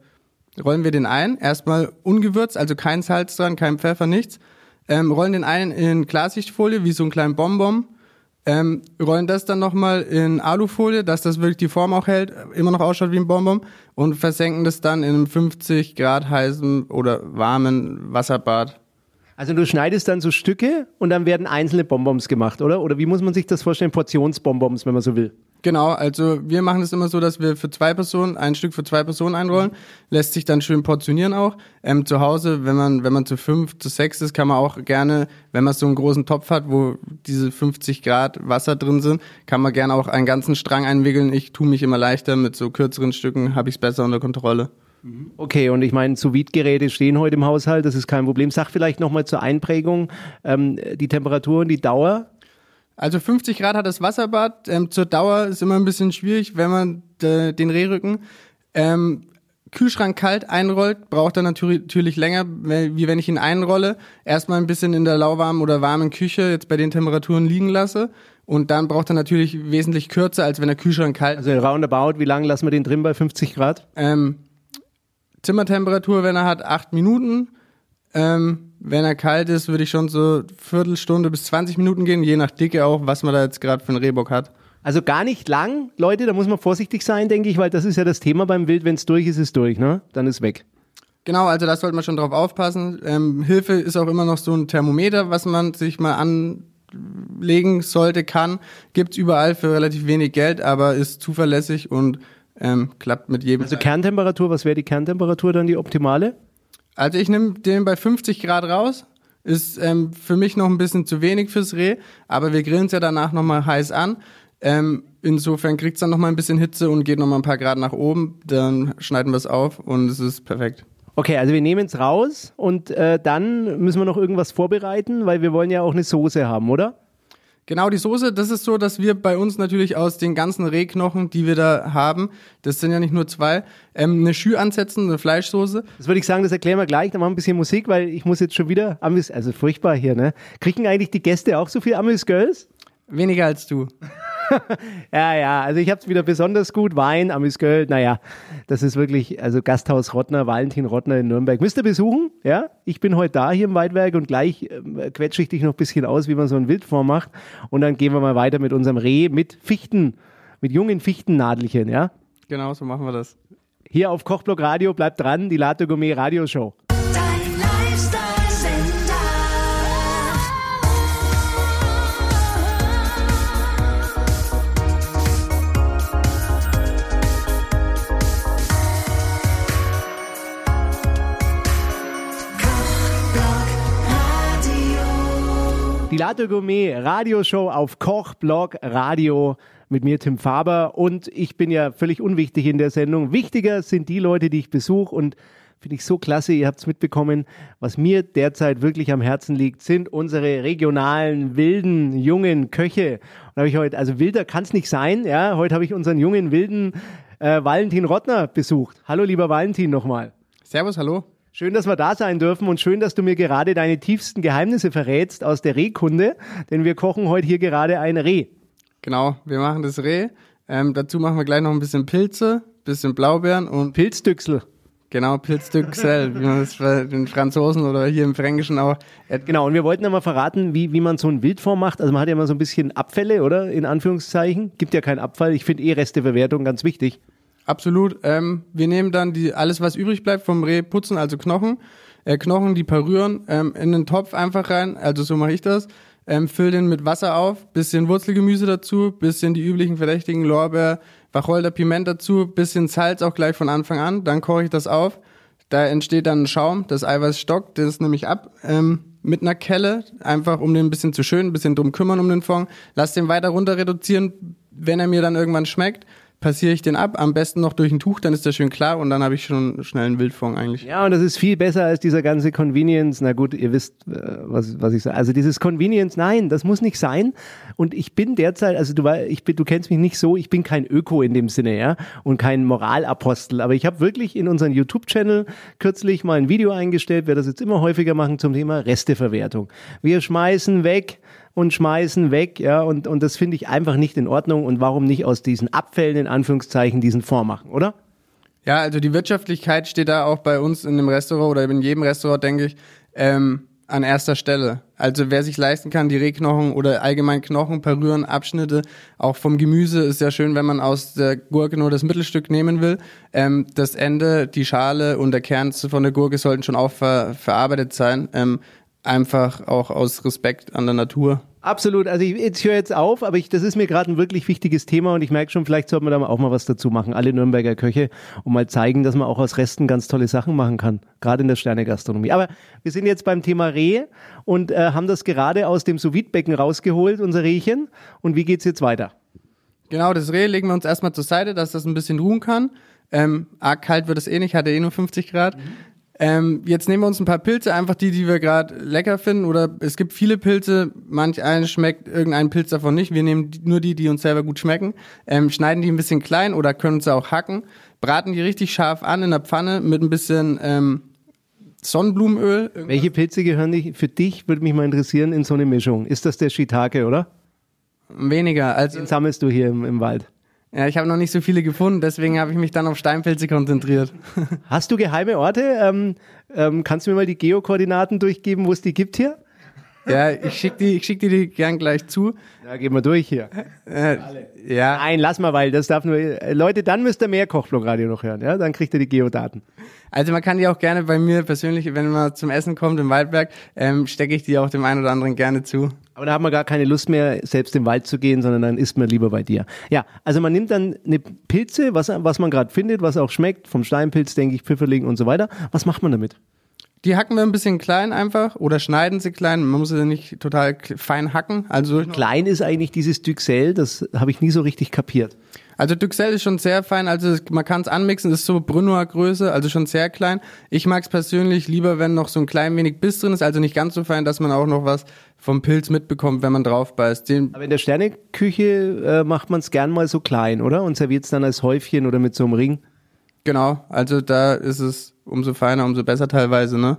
rollen wir den ein. Erstmal ungewürzt, also kein Salz dran, kein Pfeffer, nichts. Ähm, rollen den ein in Klarsichtfolie, wie so einen kleinen Bonbon. Ähm, rollen das dann nochmal in Alufolie, dass das wirklich die Form auch hält, immer noch ausschaut wie ein Bonbon und versenken das dann in einem 50 Grad heißen oder warmen Wasserbad. Also du schneidest dann so Stücke und dann werden einzelne Bonbons gemacht, oder? Oder wie muss man sich das vorstellen? Portionsbonbons, wenn man so will. Genau, also wir machen es immer so, dass wir für zwei Personen ein Stück für zwei Personen einrollen, lässt sich dann schön portionieren auch. Ähm, zu Hause, wenn man wenn man zu fünf, zu sechs ist, kann man auch gerne, wenn man so einen großen Topf hat, wo diese 50 Grad Wasser drin sind, kann man gerne auch einen ganzen Strang einwickeln. Ich tue mich immer leichter mit so kürzeren Stücken, habe ich es besser unter Kontrolle. Okay, und ich meine, sous geräte stehen heute im Haushalt, das ist kein Problem. Sag vielleicht nochmal zur Einprägung ähm, die Temperatur und die Dauer. Also 50 Grad hat das Wasserbad. Ähm, zur Dauer ist immer ein bisschen schwierig, wenn man äh, den Rehrücken ähm, Kühlschrank kalt einrollt, braucht er natürlich, länger, wie wenn ich ihn einrolle. Erstmal ein bisschen in der lauwarmen oder warmen Küche jetzt bei den Temperaturen liegen lasse. Und dann braucht er natürlich wesentlich kürzer, als wenn der Kühlschrank kalt ist. Also roundabout, wie lange lassen wir den drin bei 50 Grad? Ähm, Zimmertemperatur, wenn er hat, acht Minuten. Ähm, wenn er kalt ist, würde ich schon so Viertelstunde bis 20 Minuten gehen, je nach Dicke auch, was man da jetzt gerade für einen Rehbock hat. Also gar nicht lang, Leute, da muss man vorsichtig sein, denke ich, weil das ist ja das Thema beim Wild, wenn es durch ist, ist durch, ne? Dann ist weg. Genau, also da sollte man schon drauf aufpassen. Ähm, Hilfe ist auch immer noch so ein Thermometer, was man sich mal anlegen sollte, kann. Gibt's überall für relativ wenig Geld, aber ist zuverlässig und ähm, klappt mit jedem. Also Kerntemperatur, was wäre die Kerntemperatur dann die optimale? Also ich nehme den bei 50 Grad raus. Ist ähm, für mich noch ein bisschen zu wenig fürs Reh, aber wir grillen es ja danach nochmal heiß an. Ähm, insofern kriegt es dann nochmal ein bisschen Hitze und geht nochmal ein paar Grad nach oben. Dann schneiden wir es auf und es ist perfekt. Okay, also wir nehmen es raus und äh, dann müssen wir noch irgendwas vorbereiten, weil wir wollen ja auch eine Soße haben, oder? Genau, die Soße, das ist so, dass wir bei uns natürlich aus den ganzen Rehknochen, die wir da haben, das sind ja nicht nur zwei, ähm, eine Schü ansetzen, eine Fleischsoße. Das würde ich sagen, das erklären wir gleich, dann machen wir ein bisschen Musik, weil ich muss jetzt schon wieder Amüs, also furchtbar hier, ne? Kriegen eigentlich die Gäste auch so viel Amüs-Girls? Weniger als du. ja, ja, also ich habe es wieder besonders gut. Wein, Amüsgöld, naja, das ist wirklich, also Gasthaus Rottner, Valentin Rottner in Nürnberg. Müsst ihr besuchen, ja? Ich bin heute da hier im Weidwerk und gleich äh, quetsche ich dich noch ein bisschen aus, wie man so ein Wildform macht. Und dann gehen wir mal weiter mit unserem Reh mit Fichten, mit jungen Fichtennadelchen, ja? Genau, so machen wir das. Hier auf Kochblock Radio, bleibt dran, die Latte Gourmet Radioshow. Die Latte Gourmet Radioshow auf Kochblog Radio mit mir Tim Faber und ich bin ja völlig unwichtig in der Sendung. Wichtiger sind die Leute, die ich besuche und finde ich so klasse, ihr habt es mitbekommen, was mir derzeit wirklich am Herzen liegt, sind unsere regionalen, wilden, jungen Köche. Und habe ich heute, also wilder kann es nicht sein, ja, heute habe ich unseren jungen, wilden äh, Valentin Rottner besucht. Hallo lieber Valentin nochmal. Servus, hallo. Schön, dass wir da sein dürfen und schön, dass du mir gerade deine tiefsten Geheimnisse verrätst aus der Rehkunde, denn wir kochen heute hier gerade ein Reh. Genau, wir machen das Reh. Ähm, dazu machen wir gleich noch ein bisschen Pilze, bisschen Blaubeeren und Pilzdüchsel. genau Pilzdüchsel, wie man das bei den Franzosen oder hier im Fränkischen auch. Äh, Genau, und wir wollten einmal verraten, wie, wie man so ein Wildform macht. Also man hat ja immer so ein bisschen Abfälle, oder? In Anführungszeichen. Gibt ja keinen Abfall. Ich finde eh Resteverwertung ganz wichtig. Absolut. Ähm, wir nehmen dann die alles, was übrig bleibt vom Reh putzen, also Knochen, äh, Knochen, die parüren, ähm, in den Topf einfach rein. Also so mache ich das. Ähm, füll den mit Wasser auf, bisschen Wurzelgemüse dazu, bisschen die üblichen verdächtigen Lorbeer, Wacholder, Piment dazu, bisschen Salz auch gleich von Anfang an. Dann koche ich das auf. Da entsteht dann ein Schaum, das Eiweiß stockt, das nehme ich ab. Ähm, mit einer Kelle, einfach um den ein bisschen zu schön, ein bisschen drum kümmern um den Fond. Lass den weiter runter reduzieren. Wenn er mir dann irgendwann schmeckt, passiere ich den ab, am besten noch durch ein Tuch, dann ist der schön klar und dann habe ich schon schnell einen Wildfond eigentlich. Ja, und das ist viel besser als dieser ganze Convenience. Na gut, ihr wisst, äh, was, was ich sage. Also dieses Convenience, nein, das muss nicht sein. Und ich bin derzeit, also du, ich bin, du kennst mich nicht so, ich bin kein Öko in dem Sinne, ja, und kein Moralapostel. Aber ich habe wirklich in unseren YouTube-Channel kürzlich mal ein Video eingestellt, werde das jetzt immer häufiger machen zum Thema Resteverwertung. Wir schmeißen weg und schmeißen weg, ja, und, und das finde ich einfach nicht in Ordnung. Und warum nicht aus diesen Abfällen in Anführungszeichen diesen Fonds machen, oder? Ja, also die Wirtschaftlichkeit steht da auch bei uns in dem Restaurant oder in jedem Restaurant, denke ich, ähm, an erster Stelle. Also wer sich leisten kann, die Rehknochen oder allgemein Knochen, Parüren, Abschnitte, auch vom Gemüse ist ja schön, wenn man aus der Gurke nur das Mittelstück nehmen will. Ähm, das Ende, die Schale und der Kern von der Gurke sollten schon auch ver verarbeitet sein. Ähm, einfach auch aus Respekt an der Natur. Absolut. Also ich, ich höre jetzt auf, aber ich, das ist mir gerade ein wirklich wichtiges Thema und ich merke schon, vielleicht sollten wir da auch mal was dazu machen, alle Nürnberger Köche, und mal zeigen, dass man auch aus Resten ganz tolle Sachen machen kann, gerade in der Sternegastronomie. Aber wir sind jetzt beim Thema Reh und äh, haben das gerade aus dem sous becken rausgeholt, unser Rehchen. Und wie geht's jetzt weiter? Genau, das Reh legen wir uns erstmal zur Seite, dass das ein bisschen ruhen kann. Ähm, arg kalt wird es eh nicht, hat er eh nur 50 Grad. Ähm, jetzt nehmen wir uns ein paar Pilze, einfach die, die wir gerade lecker finden. Oder es gibt viele Pilze, manch einen schmeckt irgendein Pilz davon nicht. Wir nehmen nur die, die uns selber gut schmecken. Ähm, schneiden die ein bisschen klein oder können sie auch hacken. Braten die richtig scharf an in der Pfanne mit ein bisschen ähm, Sonnenblumenöl. Welche Pilze gehören dich, für dich, würde mich mal interessieren, in so eine Mischung? Ist das der Shiitake, oder? Weniger. Also Den sammelst du hier im, im Wald. Ja, ich habe noch nicht so viele gefunden, deswegen habe ich mich dann auf Steinpilze konzentriert. Hast du geheime Orte? Ähm, ähm, kannst du mir mal die Geokoordinaten durchgeben, wo es die gibt hier? Ja, ich schick die, ich schick dir die gern gleich zu. Ja, gehen wir durch hier. Äh, ja, Nein, lass mal, weil das darf nur. äh, Leute, dann müsst ihr mehr Kochblogradio noch hören, ja? Dann kriegt ihr die Geodaten. also man kann die auch gerne bei mir persönlich, wenn man zum Essen kommt im Waldberg, ähm, stecke ich die auch dem einen oder anderen gerne zu. Aber da haben wir gar keine Lust mehr, selbst im Wald zu gehen, sondern dann isst man lieber bei dir. Ja, also man nimmt dann eine Pilze, was, was man gerade findet, was auch schmeckt, vom Steinpilz, denke ich, Pfifferling und so weiter. Was macht man damit? Die hacken wir ein bisschen klein einfach oder schneiden sie klein. Man muss sie nicht total fein hacken. Also, Klein ist eigentlich dieses Duxelles, das habe ich nie so richtig kapiert. also Duxelles ist schon sehr fein. Also man kann es anmixen, ist so Brunoer Größe, also schon sehr klein. Ich mag es persönlich lieber, wenn noch so ein klein wenig Biss drin ist, also nicht ganz so fein, dass man auch noch was vom Pilz mitbekommt, wenn man drauf beißt. Den, Aber in der Sterneküche äh, macht man es gern mal so klein, oder? Und serviert es dann als Häufchen oder mit so einem Ring. Genau, also da ist es umso feiner, umso besser teilweise, ne?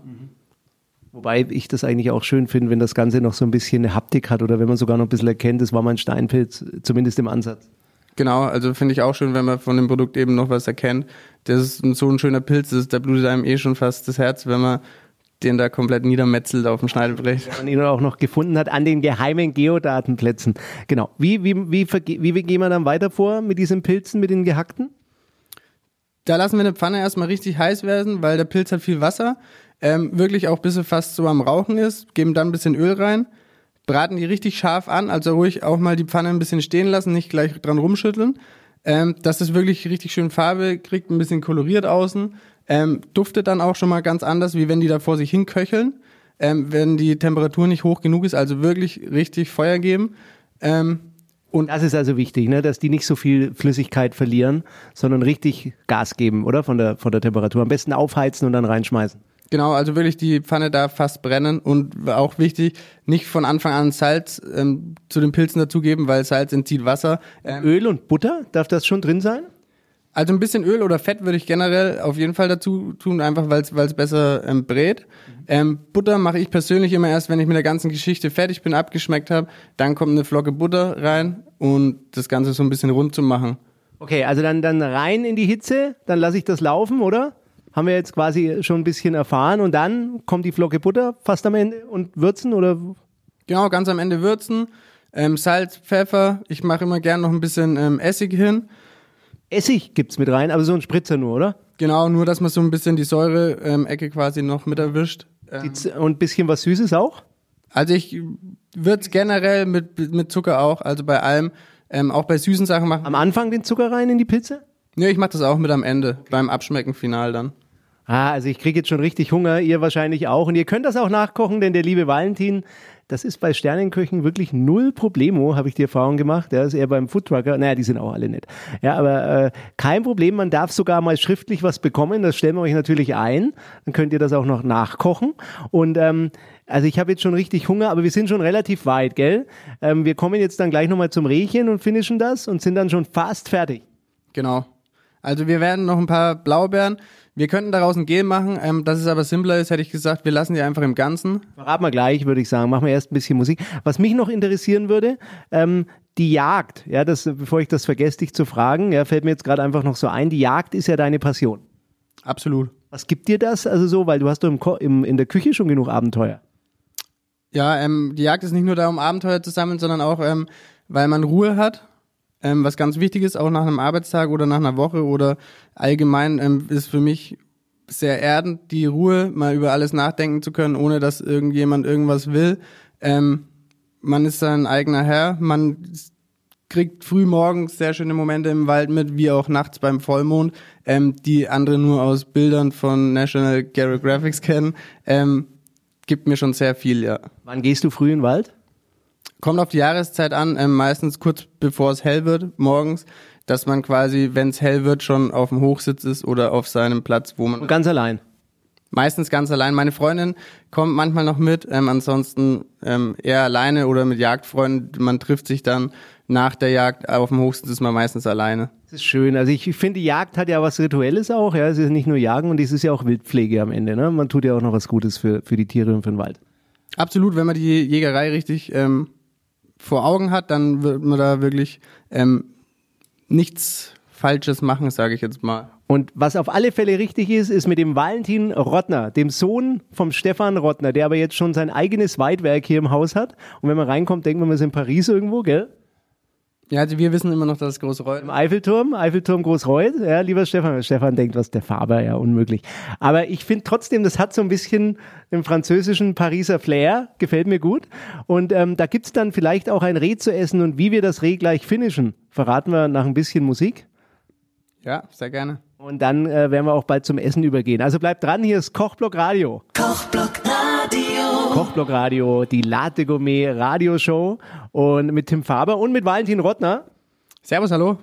Wobei ich das eigentlich auch schön finde, wenn das Ganze noch so ein bisschen eine Haptik hat oder wenn man sogar noch ein bisschen erkennt, das war mal ein Steinpilz, zumindest im Ansatz. Genau, also finde ich auch schön, wenn man von dem Produkt eben noch was erkennt. Das ist so ein schöner Pilz, das, da blutet einem eh schon fast das Herz, wenn man den da komplett niedermetzelt auf dem Schneideblech. man ihn auch noch gefunden hat an den geheimen Geodatenplätzen. Genau. Wie, wie, wie, wie, wie gehen wir dann weiter vor mit diesen Pilzen, mit den gehackten? Da lassen wir eine Pfanne erstmal richtig heiß werden, weil der Pilz hat viel Wasser. Ähm, wirklich auch bis er fast so am Rauchen ist. Geben dann ein bisschen Öl rein. Braten die richtig scharf an, also ruhig auch mal die Pfanne ein bisschen stehen lassen, nicht gleich dran rumschütteln. Ähm, dass es wirklich richtig schön Farbe kriegt, ein bisschen koloriert außen. Ähm, duftet dann auch schon mal ganz anders, wie wenn die da vor sich hin köcheln. Ähm, wenn die Temperatur nicht hoch genug ist, also wirklich richtig Feuer geben. Ähm, und Das ist also wichtig, ne? dass die nicht so viel Flüssigkeit verlieren, sondern richtig Gas geben, oder? Von der, von der Temperatur. Am besten aufheizen und dann reinschmeißen. Genau, also wirklich die Pfanne darf fast brennen und auch wichtig, nicht von Anfang an Salz ähm, zu den Pilzen dazugeben, weil Salz entzieht Wasser. Ähm, Öl und Butter, darf das schon drin sein? Also ein bisschen Öl oder Fett würde ich generell auf jeden Fall dazu tun, einfach weil es besser ähm, brät. Ähm, Butter mache ich persönlich immer erst, wenn ich mit der ganzen Geschichte fertig bin, abgeschmeckt habe. Dann kommt eine Flocke Butter rein und das Ganze so ein bisschen rund zu machen. Okay, also dann, dann rein in die Hitze, dann lasse ich das laufen, oder? Haben wir jetzt quasi schon ein bisschen erfahren und dann kommt die Flocke Butter fast am Ende und würzen oder Genau, ganz am Ende würzen. Ähm, Salz, Pfeffer. Ich mache immer gern noch ein bisschen ähm, Essig hin. Essig gibt's mit rein, aber so ein Spritzer nur, oder? Genau, nur dass man so ein bisschen die Säure-Ecke quasi noch mit erwischt. Ähm, Und ein bisschen was Süßes auch? Also ich würde es generell mit, mit Zucker auch, also bei allem, ähm, auch bei süßen Sachen machen. Am Anfang den Zucker rein in die Pizza? Nee, ich mache das auch mit am Ende, beim Abschmecken final dann. Ah, also ich kriege jetzt schon richtig Hunger, ihr wahrscheinlich auch. Und ihr könnt das auch nachkochen, denn der liebe Valentin, das ist bei Sternenköchen wirklich null Problemo, habe ich die Erfahrung gemacht. Ja, ist eher beim Foodtrucker. Naja, die sind auch alle nett. Ja, aber äh, kein Problem, man darf sogar mal schriftlich was bekommen. Das stellen wir euch natürlich ein. Dann könnt ihr das auch noch nachkochen. Und ähm, also ich habe jetzt schon richtig Hunger, aber wir sind schon relativ weit, gell? Ähm, wir kommen jetzt dann gleich nochmal zum Rehchen und finishen das und sind dann schon fast fertig. Genau. Also wir werden noch ein paar Blaubeeren. Wir könnten daraus ein Gel machen, ähm, dass es aber simpler ist, hätte ich gesagt, wir lassen die einfach im Ganzen. Verraten wir gleich, würde ich sagen. Machen wir erst ein bisschen Musik. Was mich noch interessieren würde, ähm, die Jagd, ja, das, bevor ich das vergesse, dich zu fragen, ja, fällt mir jetzt gerade einfach noch so ein, die Jagd ist ja deine Passion. Absolut. Was gibt dir das? Also so, weil du hast doch im, Ko im, in der Küche schon genug Abenteuer. Ja, ähm, die Jagd ist nicht nur da, um Abenteuer zu sammeln, sondern auch, ähm, weil man Ruhe hat. Ähm, was ganz wichtig ist, auch nach einem Arbeitstag oder nach einer Woche oder allgemein ähm, ist für mich sehr erdend, die Ruhe, mal über alles nachdenken zu können, ohne dass irgendjemand irgendwas will. Ähm, man ist sein eigener Herr, man kriegt früh morgens sehr schöne Momente im Wald mit, wie auch nachts beim Vollmond, ähm, die andere nur aus Bildern von National Geographic kennen. Ähm, gibt mir schon sehr viel, ja. Wann gehst du früh in den Wald? Kommt auf die Jahreszeit an, ähm, meistens kurz bevor es hell wird, morgens, dass man quasi, wenn es hell wird, schon auf dem Hochsitz ist oder auf seinem Platz, wo Und man ganz allein. meistens ganz allein. Meine Freundin kommt manchmal noch mit, ähm, ansonsten ähm, eher alleine oder mit Jagdfreunden. Man trifft sich dann nach der Jagd, auf dem Hochsitz ist man meistens alleine. Das ist schön. Also ich finde, die Jagd hat ja was Rituelles auch. Ja, es ist nicht nur Jagen und es ist ja auch Wildpflege am Ende. Ne? Man tut ja auch noch was Gutes für, für die Tiere und für den Wald. Absolut, wenn man die Jägerei richtig ähm, vor Augen hat, dann wird man da wirklich ähm, nichts Falsches machen, sage ich jetzt mal. Und was auf alle Fälle richtig ist, ist mit dem Valentin Rottner, dem Sohn vom Stefan Rottner, der aber jetzt schon sein eigenes Weitwerk hier im Haus hat. Und wenn man reinkommt, denkt man, wir sind in Paris irgendwo, gell? Ja, also wir wissen immer noch, dass es große Reut Im Eiffelturm, Eiffelturm Großreuth. Ja, lieber Stefan. Stefan denkt, was der Faber, ja, unmöglich. Aber ich finde trotzdem, das hat so ein bisschen den französischen Pariser Flair. Gefällt mir gut. Und ähm, da gibt's dann vielleicht auch ein Reh zu essen. Und wie wir das Reh gleich finishen, verraten wir nach ein bisschen Musik. Ja, sehr gerne. Und dann äh, werden wir auch bald zum Essen übergehen. Also bleibt dran, hier ist Kochblock Radio. Kochblock Radio. Kochblock Radio, die Latte Gourmet Radioshow. Und mit Tim Faber und mit Valentin Rottner. Servus, hallo.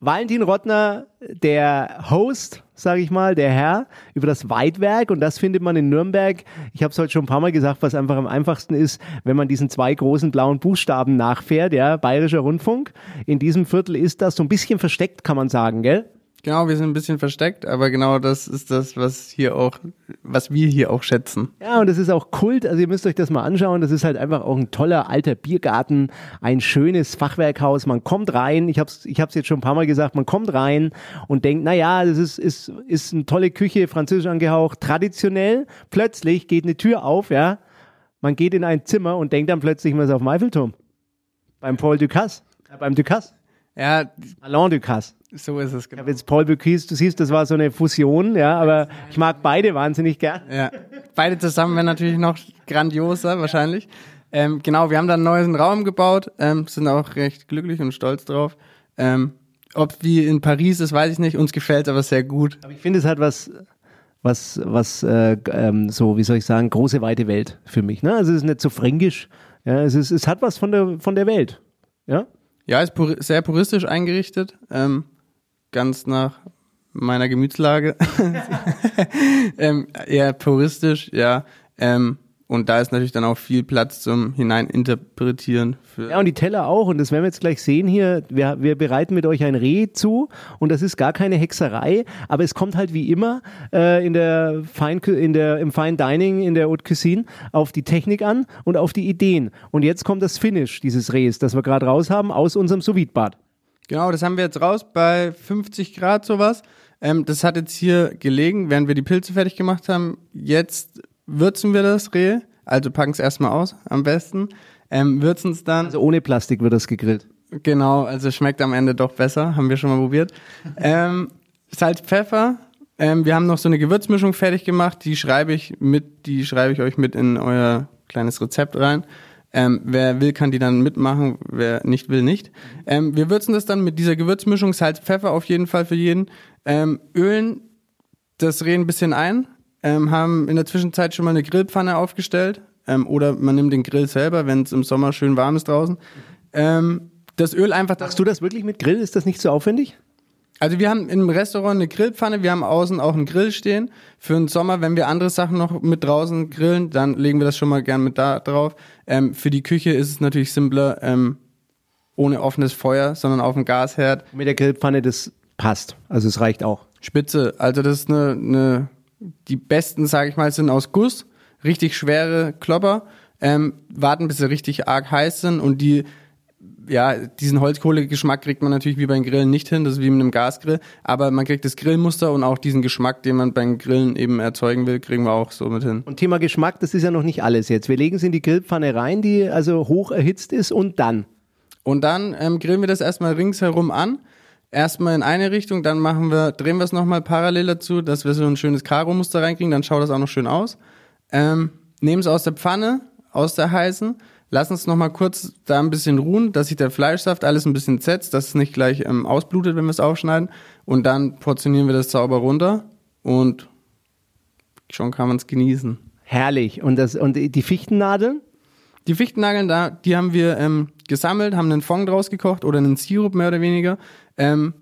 Valentin Rottner, der Host, sage ich mal, der Herr über das Weitwerk und das findet man in Nürnberg. Ich habe es heute schon ein paar Mal gesagt, was einfach am einfachsten ist, wenn man diesen zwei großen blauen Buchstaben nachfährt, ja, Bayerischer Rundfunk. In diesem Viertel ist das so ein bisschen versteckt, kann man sagen, gell? Genau, wir sind ein bisschen versteckt, aber genau das ist das, was hier auch, was wir hier auch schätzen. Ja, und das ist auch Kult. Also ihr müsst euch das mal anschauen. Das ist halt einfach auch ein toller alter Biergarten, ein schönes Fachwerkhaus. Man kommt rein. Ich habe es ich hab's jetzt schon ein paar Mal gesagt. Man kommt rein und denkt, na ja, das ist ist ist eine tolle Küche, französisch angehaucht, traditionell. Plötzlich geht eine Tür auf, ja. Man geht in ein Zimmer und denkt dann plötzlich, man ist auf dem Eiffelturm. Beim Paul Ducasse. Äh, beim Ducasse. Ja, Alain Ducasse. So ist es Ich genau. habe jetzt Paul Ducasse, du siehst, das war so eine Fusion, ja, aber ich mag beide wahnsinnig gern. Ja, beide zusammen wären natürlich noch grandioser wahrscheinlich. Ähm, genau, wir haben da einen neuen Raum gebaut, ähm, sind auch recht glücklich und stolz drauf. Ähm, ob wie in Paris ist, weiß ich nicht. Uns gefällt aber sehr gut. Aber ich finde, es hat was, was, was, äh, ähm, so, wie soll ich sagen, große, weite Welt für mich. Ne? Also es ist nicht so fränkisch. Ja, es, ist, es hat was von der, von der Welt. Ja? Ja, ist pur sehr puristisch eingerichtet, ähm, ganz nach meiner Gemütslage. ähm, eher puristisch, ja. Ähm, und da ist natürlich dann auch viel Platz zum Hineininterpretieren. Ja, und die Teller auch. Und das werden wir jetzt gleich sehen hier. Wir, wir bereiten mit euch ein Reh zu. Und das ist gar keine Hexerei. Aber es kommt halt wie immer äh, in der Fine, in der, im Fine Dining, in der Haute Cuisine auf die Technik an und auf die Ideen. Und jetzt kommt das Finish dieses Rehs, das wir gerade raus haben, aus unserem sous bad Genau, das haben wir jetzt raus bei 50 Grad sowas. Ähm, das hat jetzt hier gelegen, während wir die Pilze fertig gemacht haben. Jetzt würzen wir das Reh, also packen es erstmal aus, am besten. Ähm, würzen es dann, Also ohne Plastik wird das gegrillt. Genau, also schmeckt am Ende doch besser, haben wir schon mal probiert. ähm, Salz, Pfeffer. Ähm, wir haben noch so eine Gewürzmischung fertig gemacht, die schreibe ich mit, die schreibe ich euch mit in euer kleines Rezept rein. Ähm, wer will, kann die dann mitmachen, wer nicht will, nicht. Ähm, wir würzen das dann mit dieser Gewürzmischung, Salz, Pfeffer auf jeden Fall für jeden. Ähm, ölen das Reh ein bisschen ein, ähm, haben in der Zwischenzeit schon mal eine Grillpfanne aufgestellt. Ähm, oder man nimmt den Grill selber, wenn es im Sommer schön warm ist draußen. Ähm, das Öl einfach. Machst du das wirklich mit Grill? Ist das nicht so aufwendig? Also wir haben im Restaurant eine Grillpfanne, wir haben außen auch einen Grill stehen. Für den Sommer, wenn wir andere Sachen noch mit draußen grillen, dann legen wir das schon mal gern mit da drauf. Ähm, für die Küche ist es natürlich simpler, ähm, ohne offenes Feuer, sondern auf dem Gasherd. Mit der Grillpfanne, das passt. Also es reicht auch. Spitze, also das ist eine, eine die besten, sage ich mal, sind aus Guss, richtig schwere Klopper, ähm, warten bis sie richtig arg heiß sind und die ja, diesen Holzkohlegeschmack kriegt man natürlich wie beim Grillen nicht hin, das ist wie mit einem Gasgrill, aber man kriegt das Grillmuster und auch diesen Geschmack, den man beim Grillen eben erzeugen will, kriegen wir auch so mit hin. Und Thema Geschmack, das ist ja noch nicht alles jetzt. Wir legen es in die Grillpfanne rein, die also hoch erhitzt ist und dann? Und dann ähm, grillen wir das erstmal ringsherum an. Erstmal in eine Richtung, dann machen wir, drehen wir es nochmal parallel dazu, dass wir so ein schönes Karo-Muster reinkriegen, dann schaut das auch noch schön aus. Ähm, nehmen es aus der Pfanne, aus der heißen, Lass uns noch mal kurz da ein bisschen ruhen, dass sich der Fleischsaft alles ein bisschen setzt, dass es nicht gleich ähm, ausblutet, wenn wir es aufschneiden. Und dann portionieren wir das sauber runter und schon kann man es genießen. Herrlich. Und, das, und die Fichtennadeln? Die Fichtennadeln, da, die haben wir ähm, gesammelt, haben einen Fond draus gekocht oder einen Sirup mehr oder weniger. Ähm,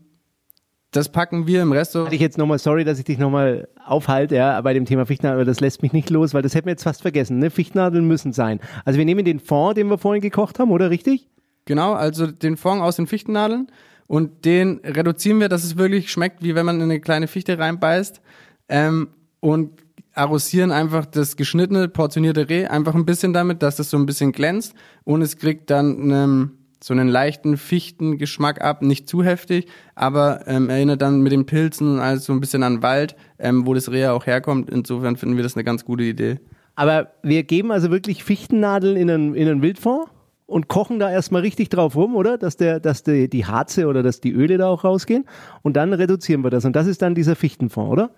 das packen wir im Restaurant. Hatte ich jetzt nochmal, sorry, dass ich dich nochmal aufhalte, ja, bei dem Thema Fichtnadeln, aber das lässt mich nicht los, weil das hätten wir jetzt fast vergessen, ne? Fichtnadeln müssen sein. Also wir nehmen den Fond, den wir vorhin gekocht haben, oder richtig? Genau, also den Fond aus den Fichtennadeln und den reduzieren wir, dass es wirklich schmeckt, wie wenn man in eine kleine Fichte reinbeißt ähm, und arrosieren einfach das geschnittene, portionierte Reh einfach ein bisschen damit, dass das so ein bisschen glänzt und es kriegt dann ähm, so einen leichten Fichtengeschmack ab, nicht zu heftig, aber ähm, erinnert dann mit den Pilzen und alles so ein bisschen an Wald, ähm, wo das Reh auch herkommt. Insofern finden wir das eine ganz gute Idee. Aber wir geben also wirklich Fichtennadeln in einen, in einen Wildfond und kochen da erstmal richtig drauf rum, oder? Dass der, dass die, die Harze oder dass die Öle da auch rausgehen. Und dann reduzieren wir das. Und das ist dann dieser Fichtenfond, oder?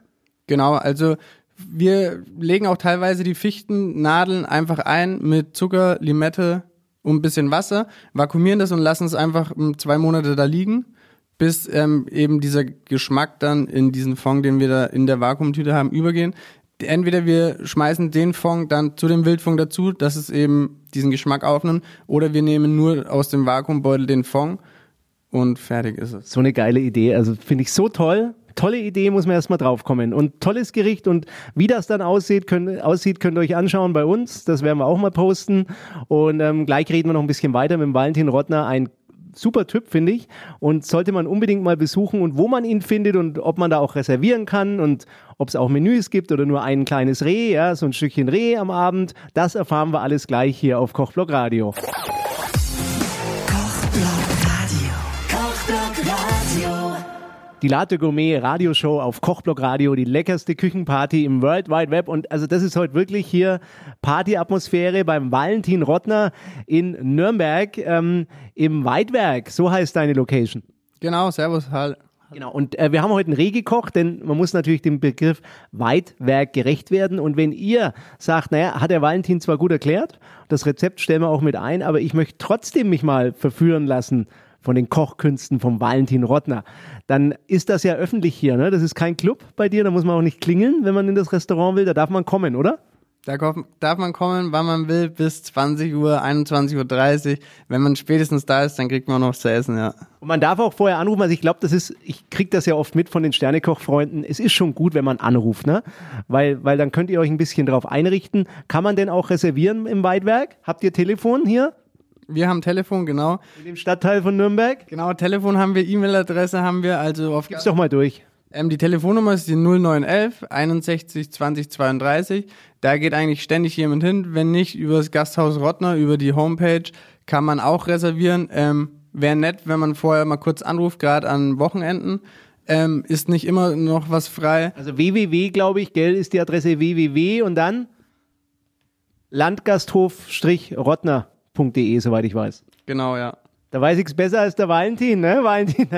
Genau, also wir legen auch teilweise die Fichtennadeln einfach ein mit Zucker, Limette, und ein bisschen Wasser, vakuumieren das und lassen es einfach zwei Monate da liegen, bis ähm, eben dieser Geschmack dann in diesen Fond, den wir da in der Vakuumtüte haben, übergehen. Entweder wir schmeißen den Fond dann zu dem Wildfond dazu, dass es eben diesen Geschmack aufnimmt, oder wir nehmen nur aus dem Vakuumbeutel den Fond und fertig ist es. So eine geile Idee. Also finde ich so toll tolle Idee, muss man erstmal draufkommen. Und tolles Gericht und wie das dann aussieht, könnt, aussieht, könnt ihr euch anschauen bei uns. Das werden wir auch mal posten. Und ähm, gleich reden wir noch ein bisschen weiter mit Valentin Rottner, ein super Typ, finde ich. Und sollte man unbedingt mal besuchen und wo man ihn findet und ob man da auch reservieren kann und ob es auch Menüs gibt oder nur ein kleines Reh, ja, so ein Stückchen Reh am Abend. Das erfahren wir alles gleich hier auf Kochblock Radio. Die Latte Gourmet Radioshow auf Kochblock Radio, die leckerste Küchenparty im World Wide Web. Und also das ist heute wirklich hier Partyatmosphäre beim Valentin Rottner in Nürnberg ähm, im Weidwerk. So heißt deine Location. Genau, Servus, Hall. Genau, und äh, wir haben heute ein Reh gekocht, denn man muss natürlich dem Begriff Weitwerk gerecht werden. Und wenn ihr sagt, naja, hat der Valentin zwar gut erklärt, das Rezept stellen wir auch mit ein, aber ich möchte trotzdem mich mal verführen lassen von den Kochkünsten vom Valentin Rottner, dann ist das ja öffentlich hier. Ne? Das ist kein Club bei dir, da muss man auch nicht klingeln, wenn man in das Restaurant will. Da darf man kommen, oder? Da darf man kommen, wann man will, bis 20 Uhr, 21.30 Uhr. Wenn man spätestens da ist, dann kriegt man noch zu essen, ja. Und man darf auch vorher anrufen. Also ich glaube, das ist, ich kriege das ja oft mit von den Sternekoch-Freunden. Es ist schon gut, wenn man anruft, ne? Weil, weil dann könnt ihr euch ein bisschen drauf einrichten. Kann man denn auch reservieren im Weidwerk? Habt ihr Telefon hier? Wir haben Telefon, genau. In dem Stadtteil von Nürnberg? Genau, Telefon haben wir, E-Mail-Adresse haben wir, also auf. Gib's doch mal durch. Ähm, die Telefonnummer ist die 0911 61 20 32. Da geht eigentlich ständig jemand hin. Wenn nicht, über das Gasthaus Rottner, über die Homepage kann man auch reservieren. Ähm, Wäre nett, wenn man vorher mal kurz anruft, gerade an Wochenenden. Ähm, ist nicht immer noch was frei. Also www, glaube ich, gell, ist die Adresse www und dann Landgasthof-Rottner.de, soweit ich weiß. Genau, ja. Da weiß ich's besser als der Valentin, ne? Valentin,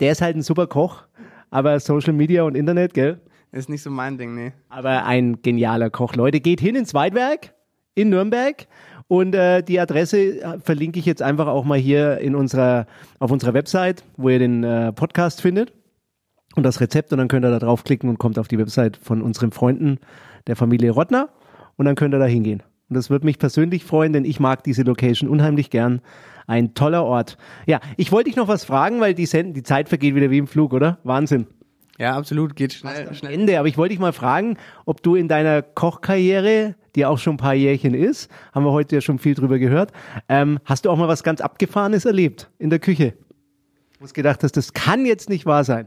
der ist halt ein super Koch, aber Social Media und Internet, gell? Ist nicht so mein Ding, nee. Aber ein genialer Koch. Leute, geht hin ins Weidwerk in Nürnberg und äh, die Adresse äh, verlinke ich jetzt einfach auch mal hier in unserer, auf unserer Website, wo ihr den äh, Podcast findet und das Rezept und dann könnt ihr da draufklicken und kommt auf die Website von unseren Freunden der Familie Rottner und dann könnt ihr da hingehen. Und das würde mich persönlich freuen, denn ich mag diese Location unheimlich gern. Ein toller Ort. Ja, ich wollte dich noch was fragen, weil die, Send die Zeit vergeht wieder wie im Flug, oder? Wahnsinn. Ja, absolut, geht schnell. schnell. Ende. Aber ich wollte dich mal fragen, ob du in deiner Kochkarriere, die auch schon ein paar Jährchen ist, haben wir heute ja schon viel drüber gehört, ähm, hast du auch mal was ganz Abgefahrenes erlebt in der Küche? Wo du gedacht hast, das kann jetzt nicht wahr sein.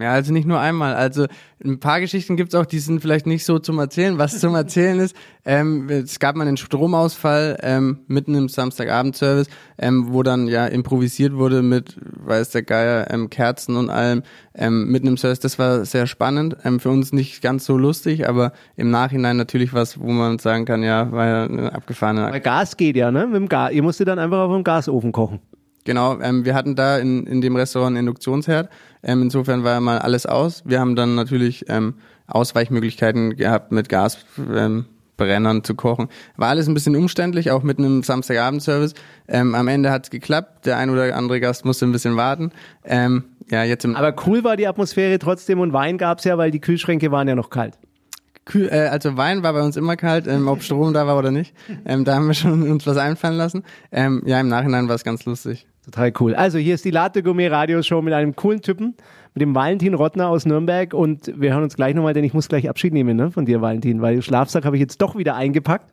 Ja, also nicht nur einmal. Also ein paar Geschichten gibt's auch, die sind vielleicht nicht so zum Erzählen. Was zum Erzählen ist, ähm, es gab mal einen Stromausfall ähm, mitten im Samstagabendservice, ähm, wo dann ja improvisiert wurde mit, weiß der Geier, ähm, Kerzen und allem ähm, mitten im Service. Das war sehr spannend. Ähm, für uns nicht ganz so lustig, aber im Nachhinein natürlich was, wo man sagen kann, ja, war ja eine abgefahrene. Weil Gas geht ja, ne? Mit dem Gas. Ihr musstet dann einfach auf dem Gasofen kochen. Genau, ähm, wir hatten da in, in dem Restaurant einen Induktionsherd. Ähm, insofern war mal alles aus. Wir haben dann natürlich ähm, Ausweichmöglichkeiten gehabt, mit Gasbrennern ähm, zu kochen. War alles ein bisschen umständlich, auch mit einem Samstagabendservice. Ähm, am Ende hat's geklappt. Der ein oder andere Gast musste ein bisschen warten. Ähm, ja, jetzt im Aber cool war die Atmosphäre trotzdem und Wein gab's ja, weil die Kühlschränke waren ja noch kalt. Kühl, äh, also Wein war bei uns immer kalt, ähm, ob Strom da war oder nicht. Ähm, da haben wir schon uns was einfallen lassen. Ähm, ja, im Nachhinein war es ganz lustig. Total cool. Also hier ist die Latte Gourmet Radioshow mit einem coolen Typen, mit dem Valentin Rottner aus Nürnberg und wir hören uns gleich nochmal, denn ich muss gleich Abschied nehmen ne, von dir, Valentin, weil Schlafsack habe ich jetzt doch wieder eingepackt.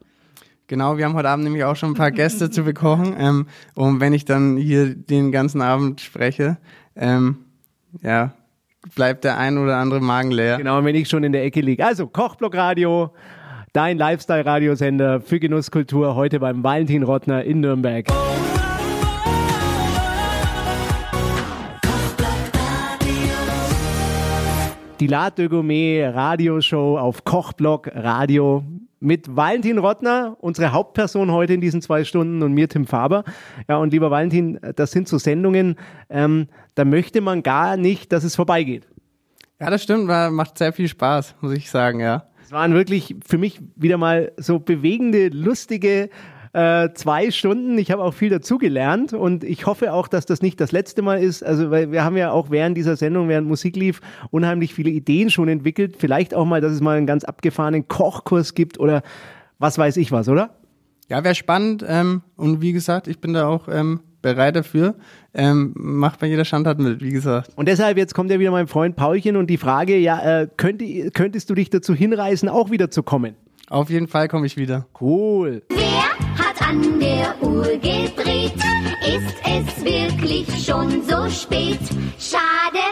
Genau, wir haben heute Abend nämlich auch schon ein paar Gäste zu bekochen ähm, und wenn ich dann hier den ganzen Abend spreche, ähm, ja, bleibt der ein oder andere Magen leer. Genau, wenn ich schon in der Ecke liege. Also Kochblock Radio, dein Lifestyle-Radiosender für Genusskultur heute beim Valentin Rottner in Nürnberg. Die La de Gourmet Radioshow auf Kochblock Radio mit Valentin Rottner, unsere Hauptperson heute in diesen zwei Stunden und mir Tim Faber. Ja, und lieber Valentin, das sind so Sendungen, ähm, da möchte man gar nicht, dass es vorbeigeht. Ja, das stimmt, macht sehr viel Spaß, muss ich sagen, ja. Es waren wirklich für mich wieder mal so bewegende, lustige äh, zwei Stunden. Ich habe auch viel dazugelernt und ich hoffe auch, dass das nicht das letzte Mal ist. Also, weil wir haben ja auch während dieser Sendung, während Musik lief, unheimlich viele Ideen schon entwickelt. Vielleicht auch mal, dass es mal einen ganz abgefahrenen Kochkurs gibt oder was weiß ich was, oder? Ja, wäre spannend. Ähm, und wie gesagt, ich bin da auch ähm, bereit dafür. Ähm, macht bei jeder Standart mit, wie gesagt. Und deshalb, jetzt kommt ja wieder mein Freund Paulchen und die Frage, ja, äh, könnte, könntest du dich dazu hinreißen, auch wieder zu kommen? Auf jeden Fall komme ich wieder. Cool. Hat an der Uhr gedreht? Ist es wirklich schon so spät? Schade,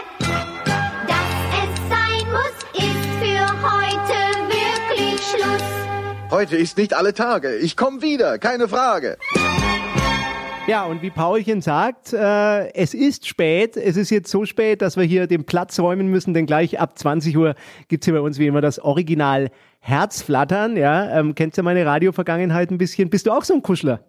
dass es sein muss, ist für heute wirklich Schluss. Heute ist nicht alle Tage. Ich komme wieder, keine Frage. Ja, und wie Paulchen sagt, äh, es ist spät. Es ist jetzt so spät, dass wir hier den Platz räumen müssen, denn gleich ab 20 Uhr gibt's hier bei uns wie immer das Original Herzflattern. Ja, ähm, kennst du meine Radio-Vergangenheit ein bisschen? Bist du auch so ein Kuschler?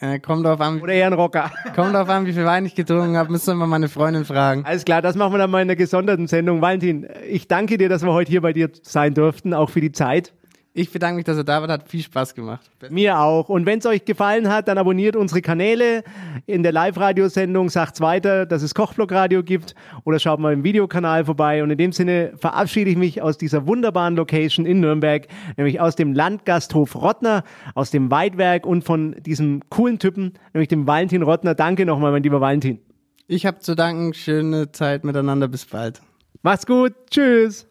Äh, kommt drauf an. Oder eher ein Rocker? Kommt drauf an, wie viel Wein ich getrunken habe. Müssen wir mal meine Freundin fragen. Alles klar, das machen wir dann mal in einer gesonderten Sendung. Valentin, ich danke dir, dass wir heute hier bei dir sein durften, auch für die Zeit. Ich bedanke mich, dass er da war. Hat viel Spaß gemacht. Mir auch. Und wenn es euch gefallen hat, dann abonniert unsere Kanäle. In der Live-Radiosendung sagt's weiter, dass es Kochblock-Radio gibt oder schaut mal im Videokanal vorbei. Und in dem Sinne verabschiede ich mich aus dieser wunderbaren Location in Nürnberg, nämlich aus dem Landgasthof Rottner, aus dem Weidwerk und von diesem coolen Typen, nämlich dem Valentin Rottner. Danke nochmal, mein lieber Valentin. Ich habe zu danken. Schöne Zeit miteinander. Bis bald. Macht's gut. Tschüss.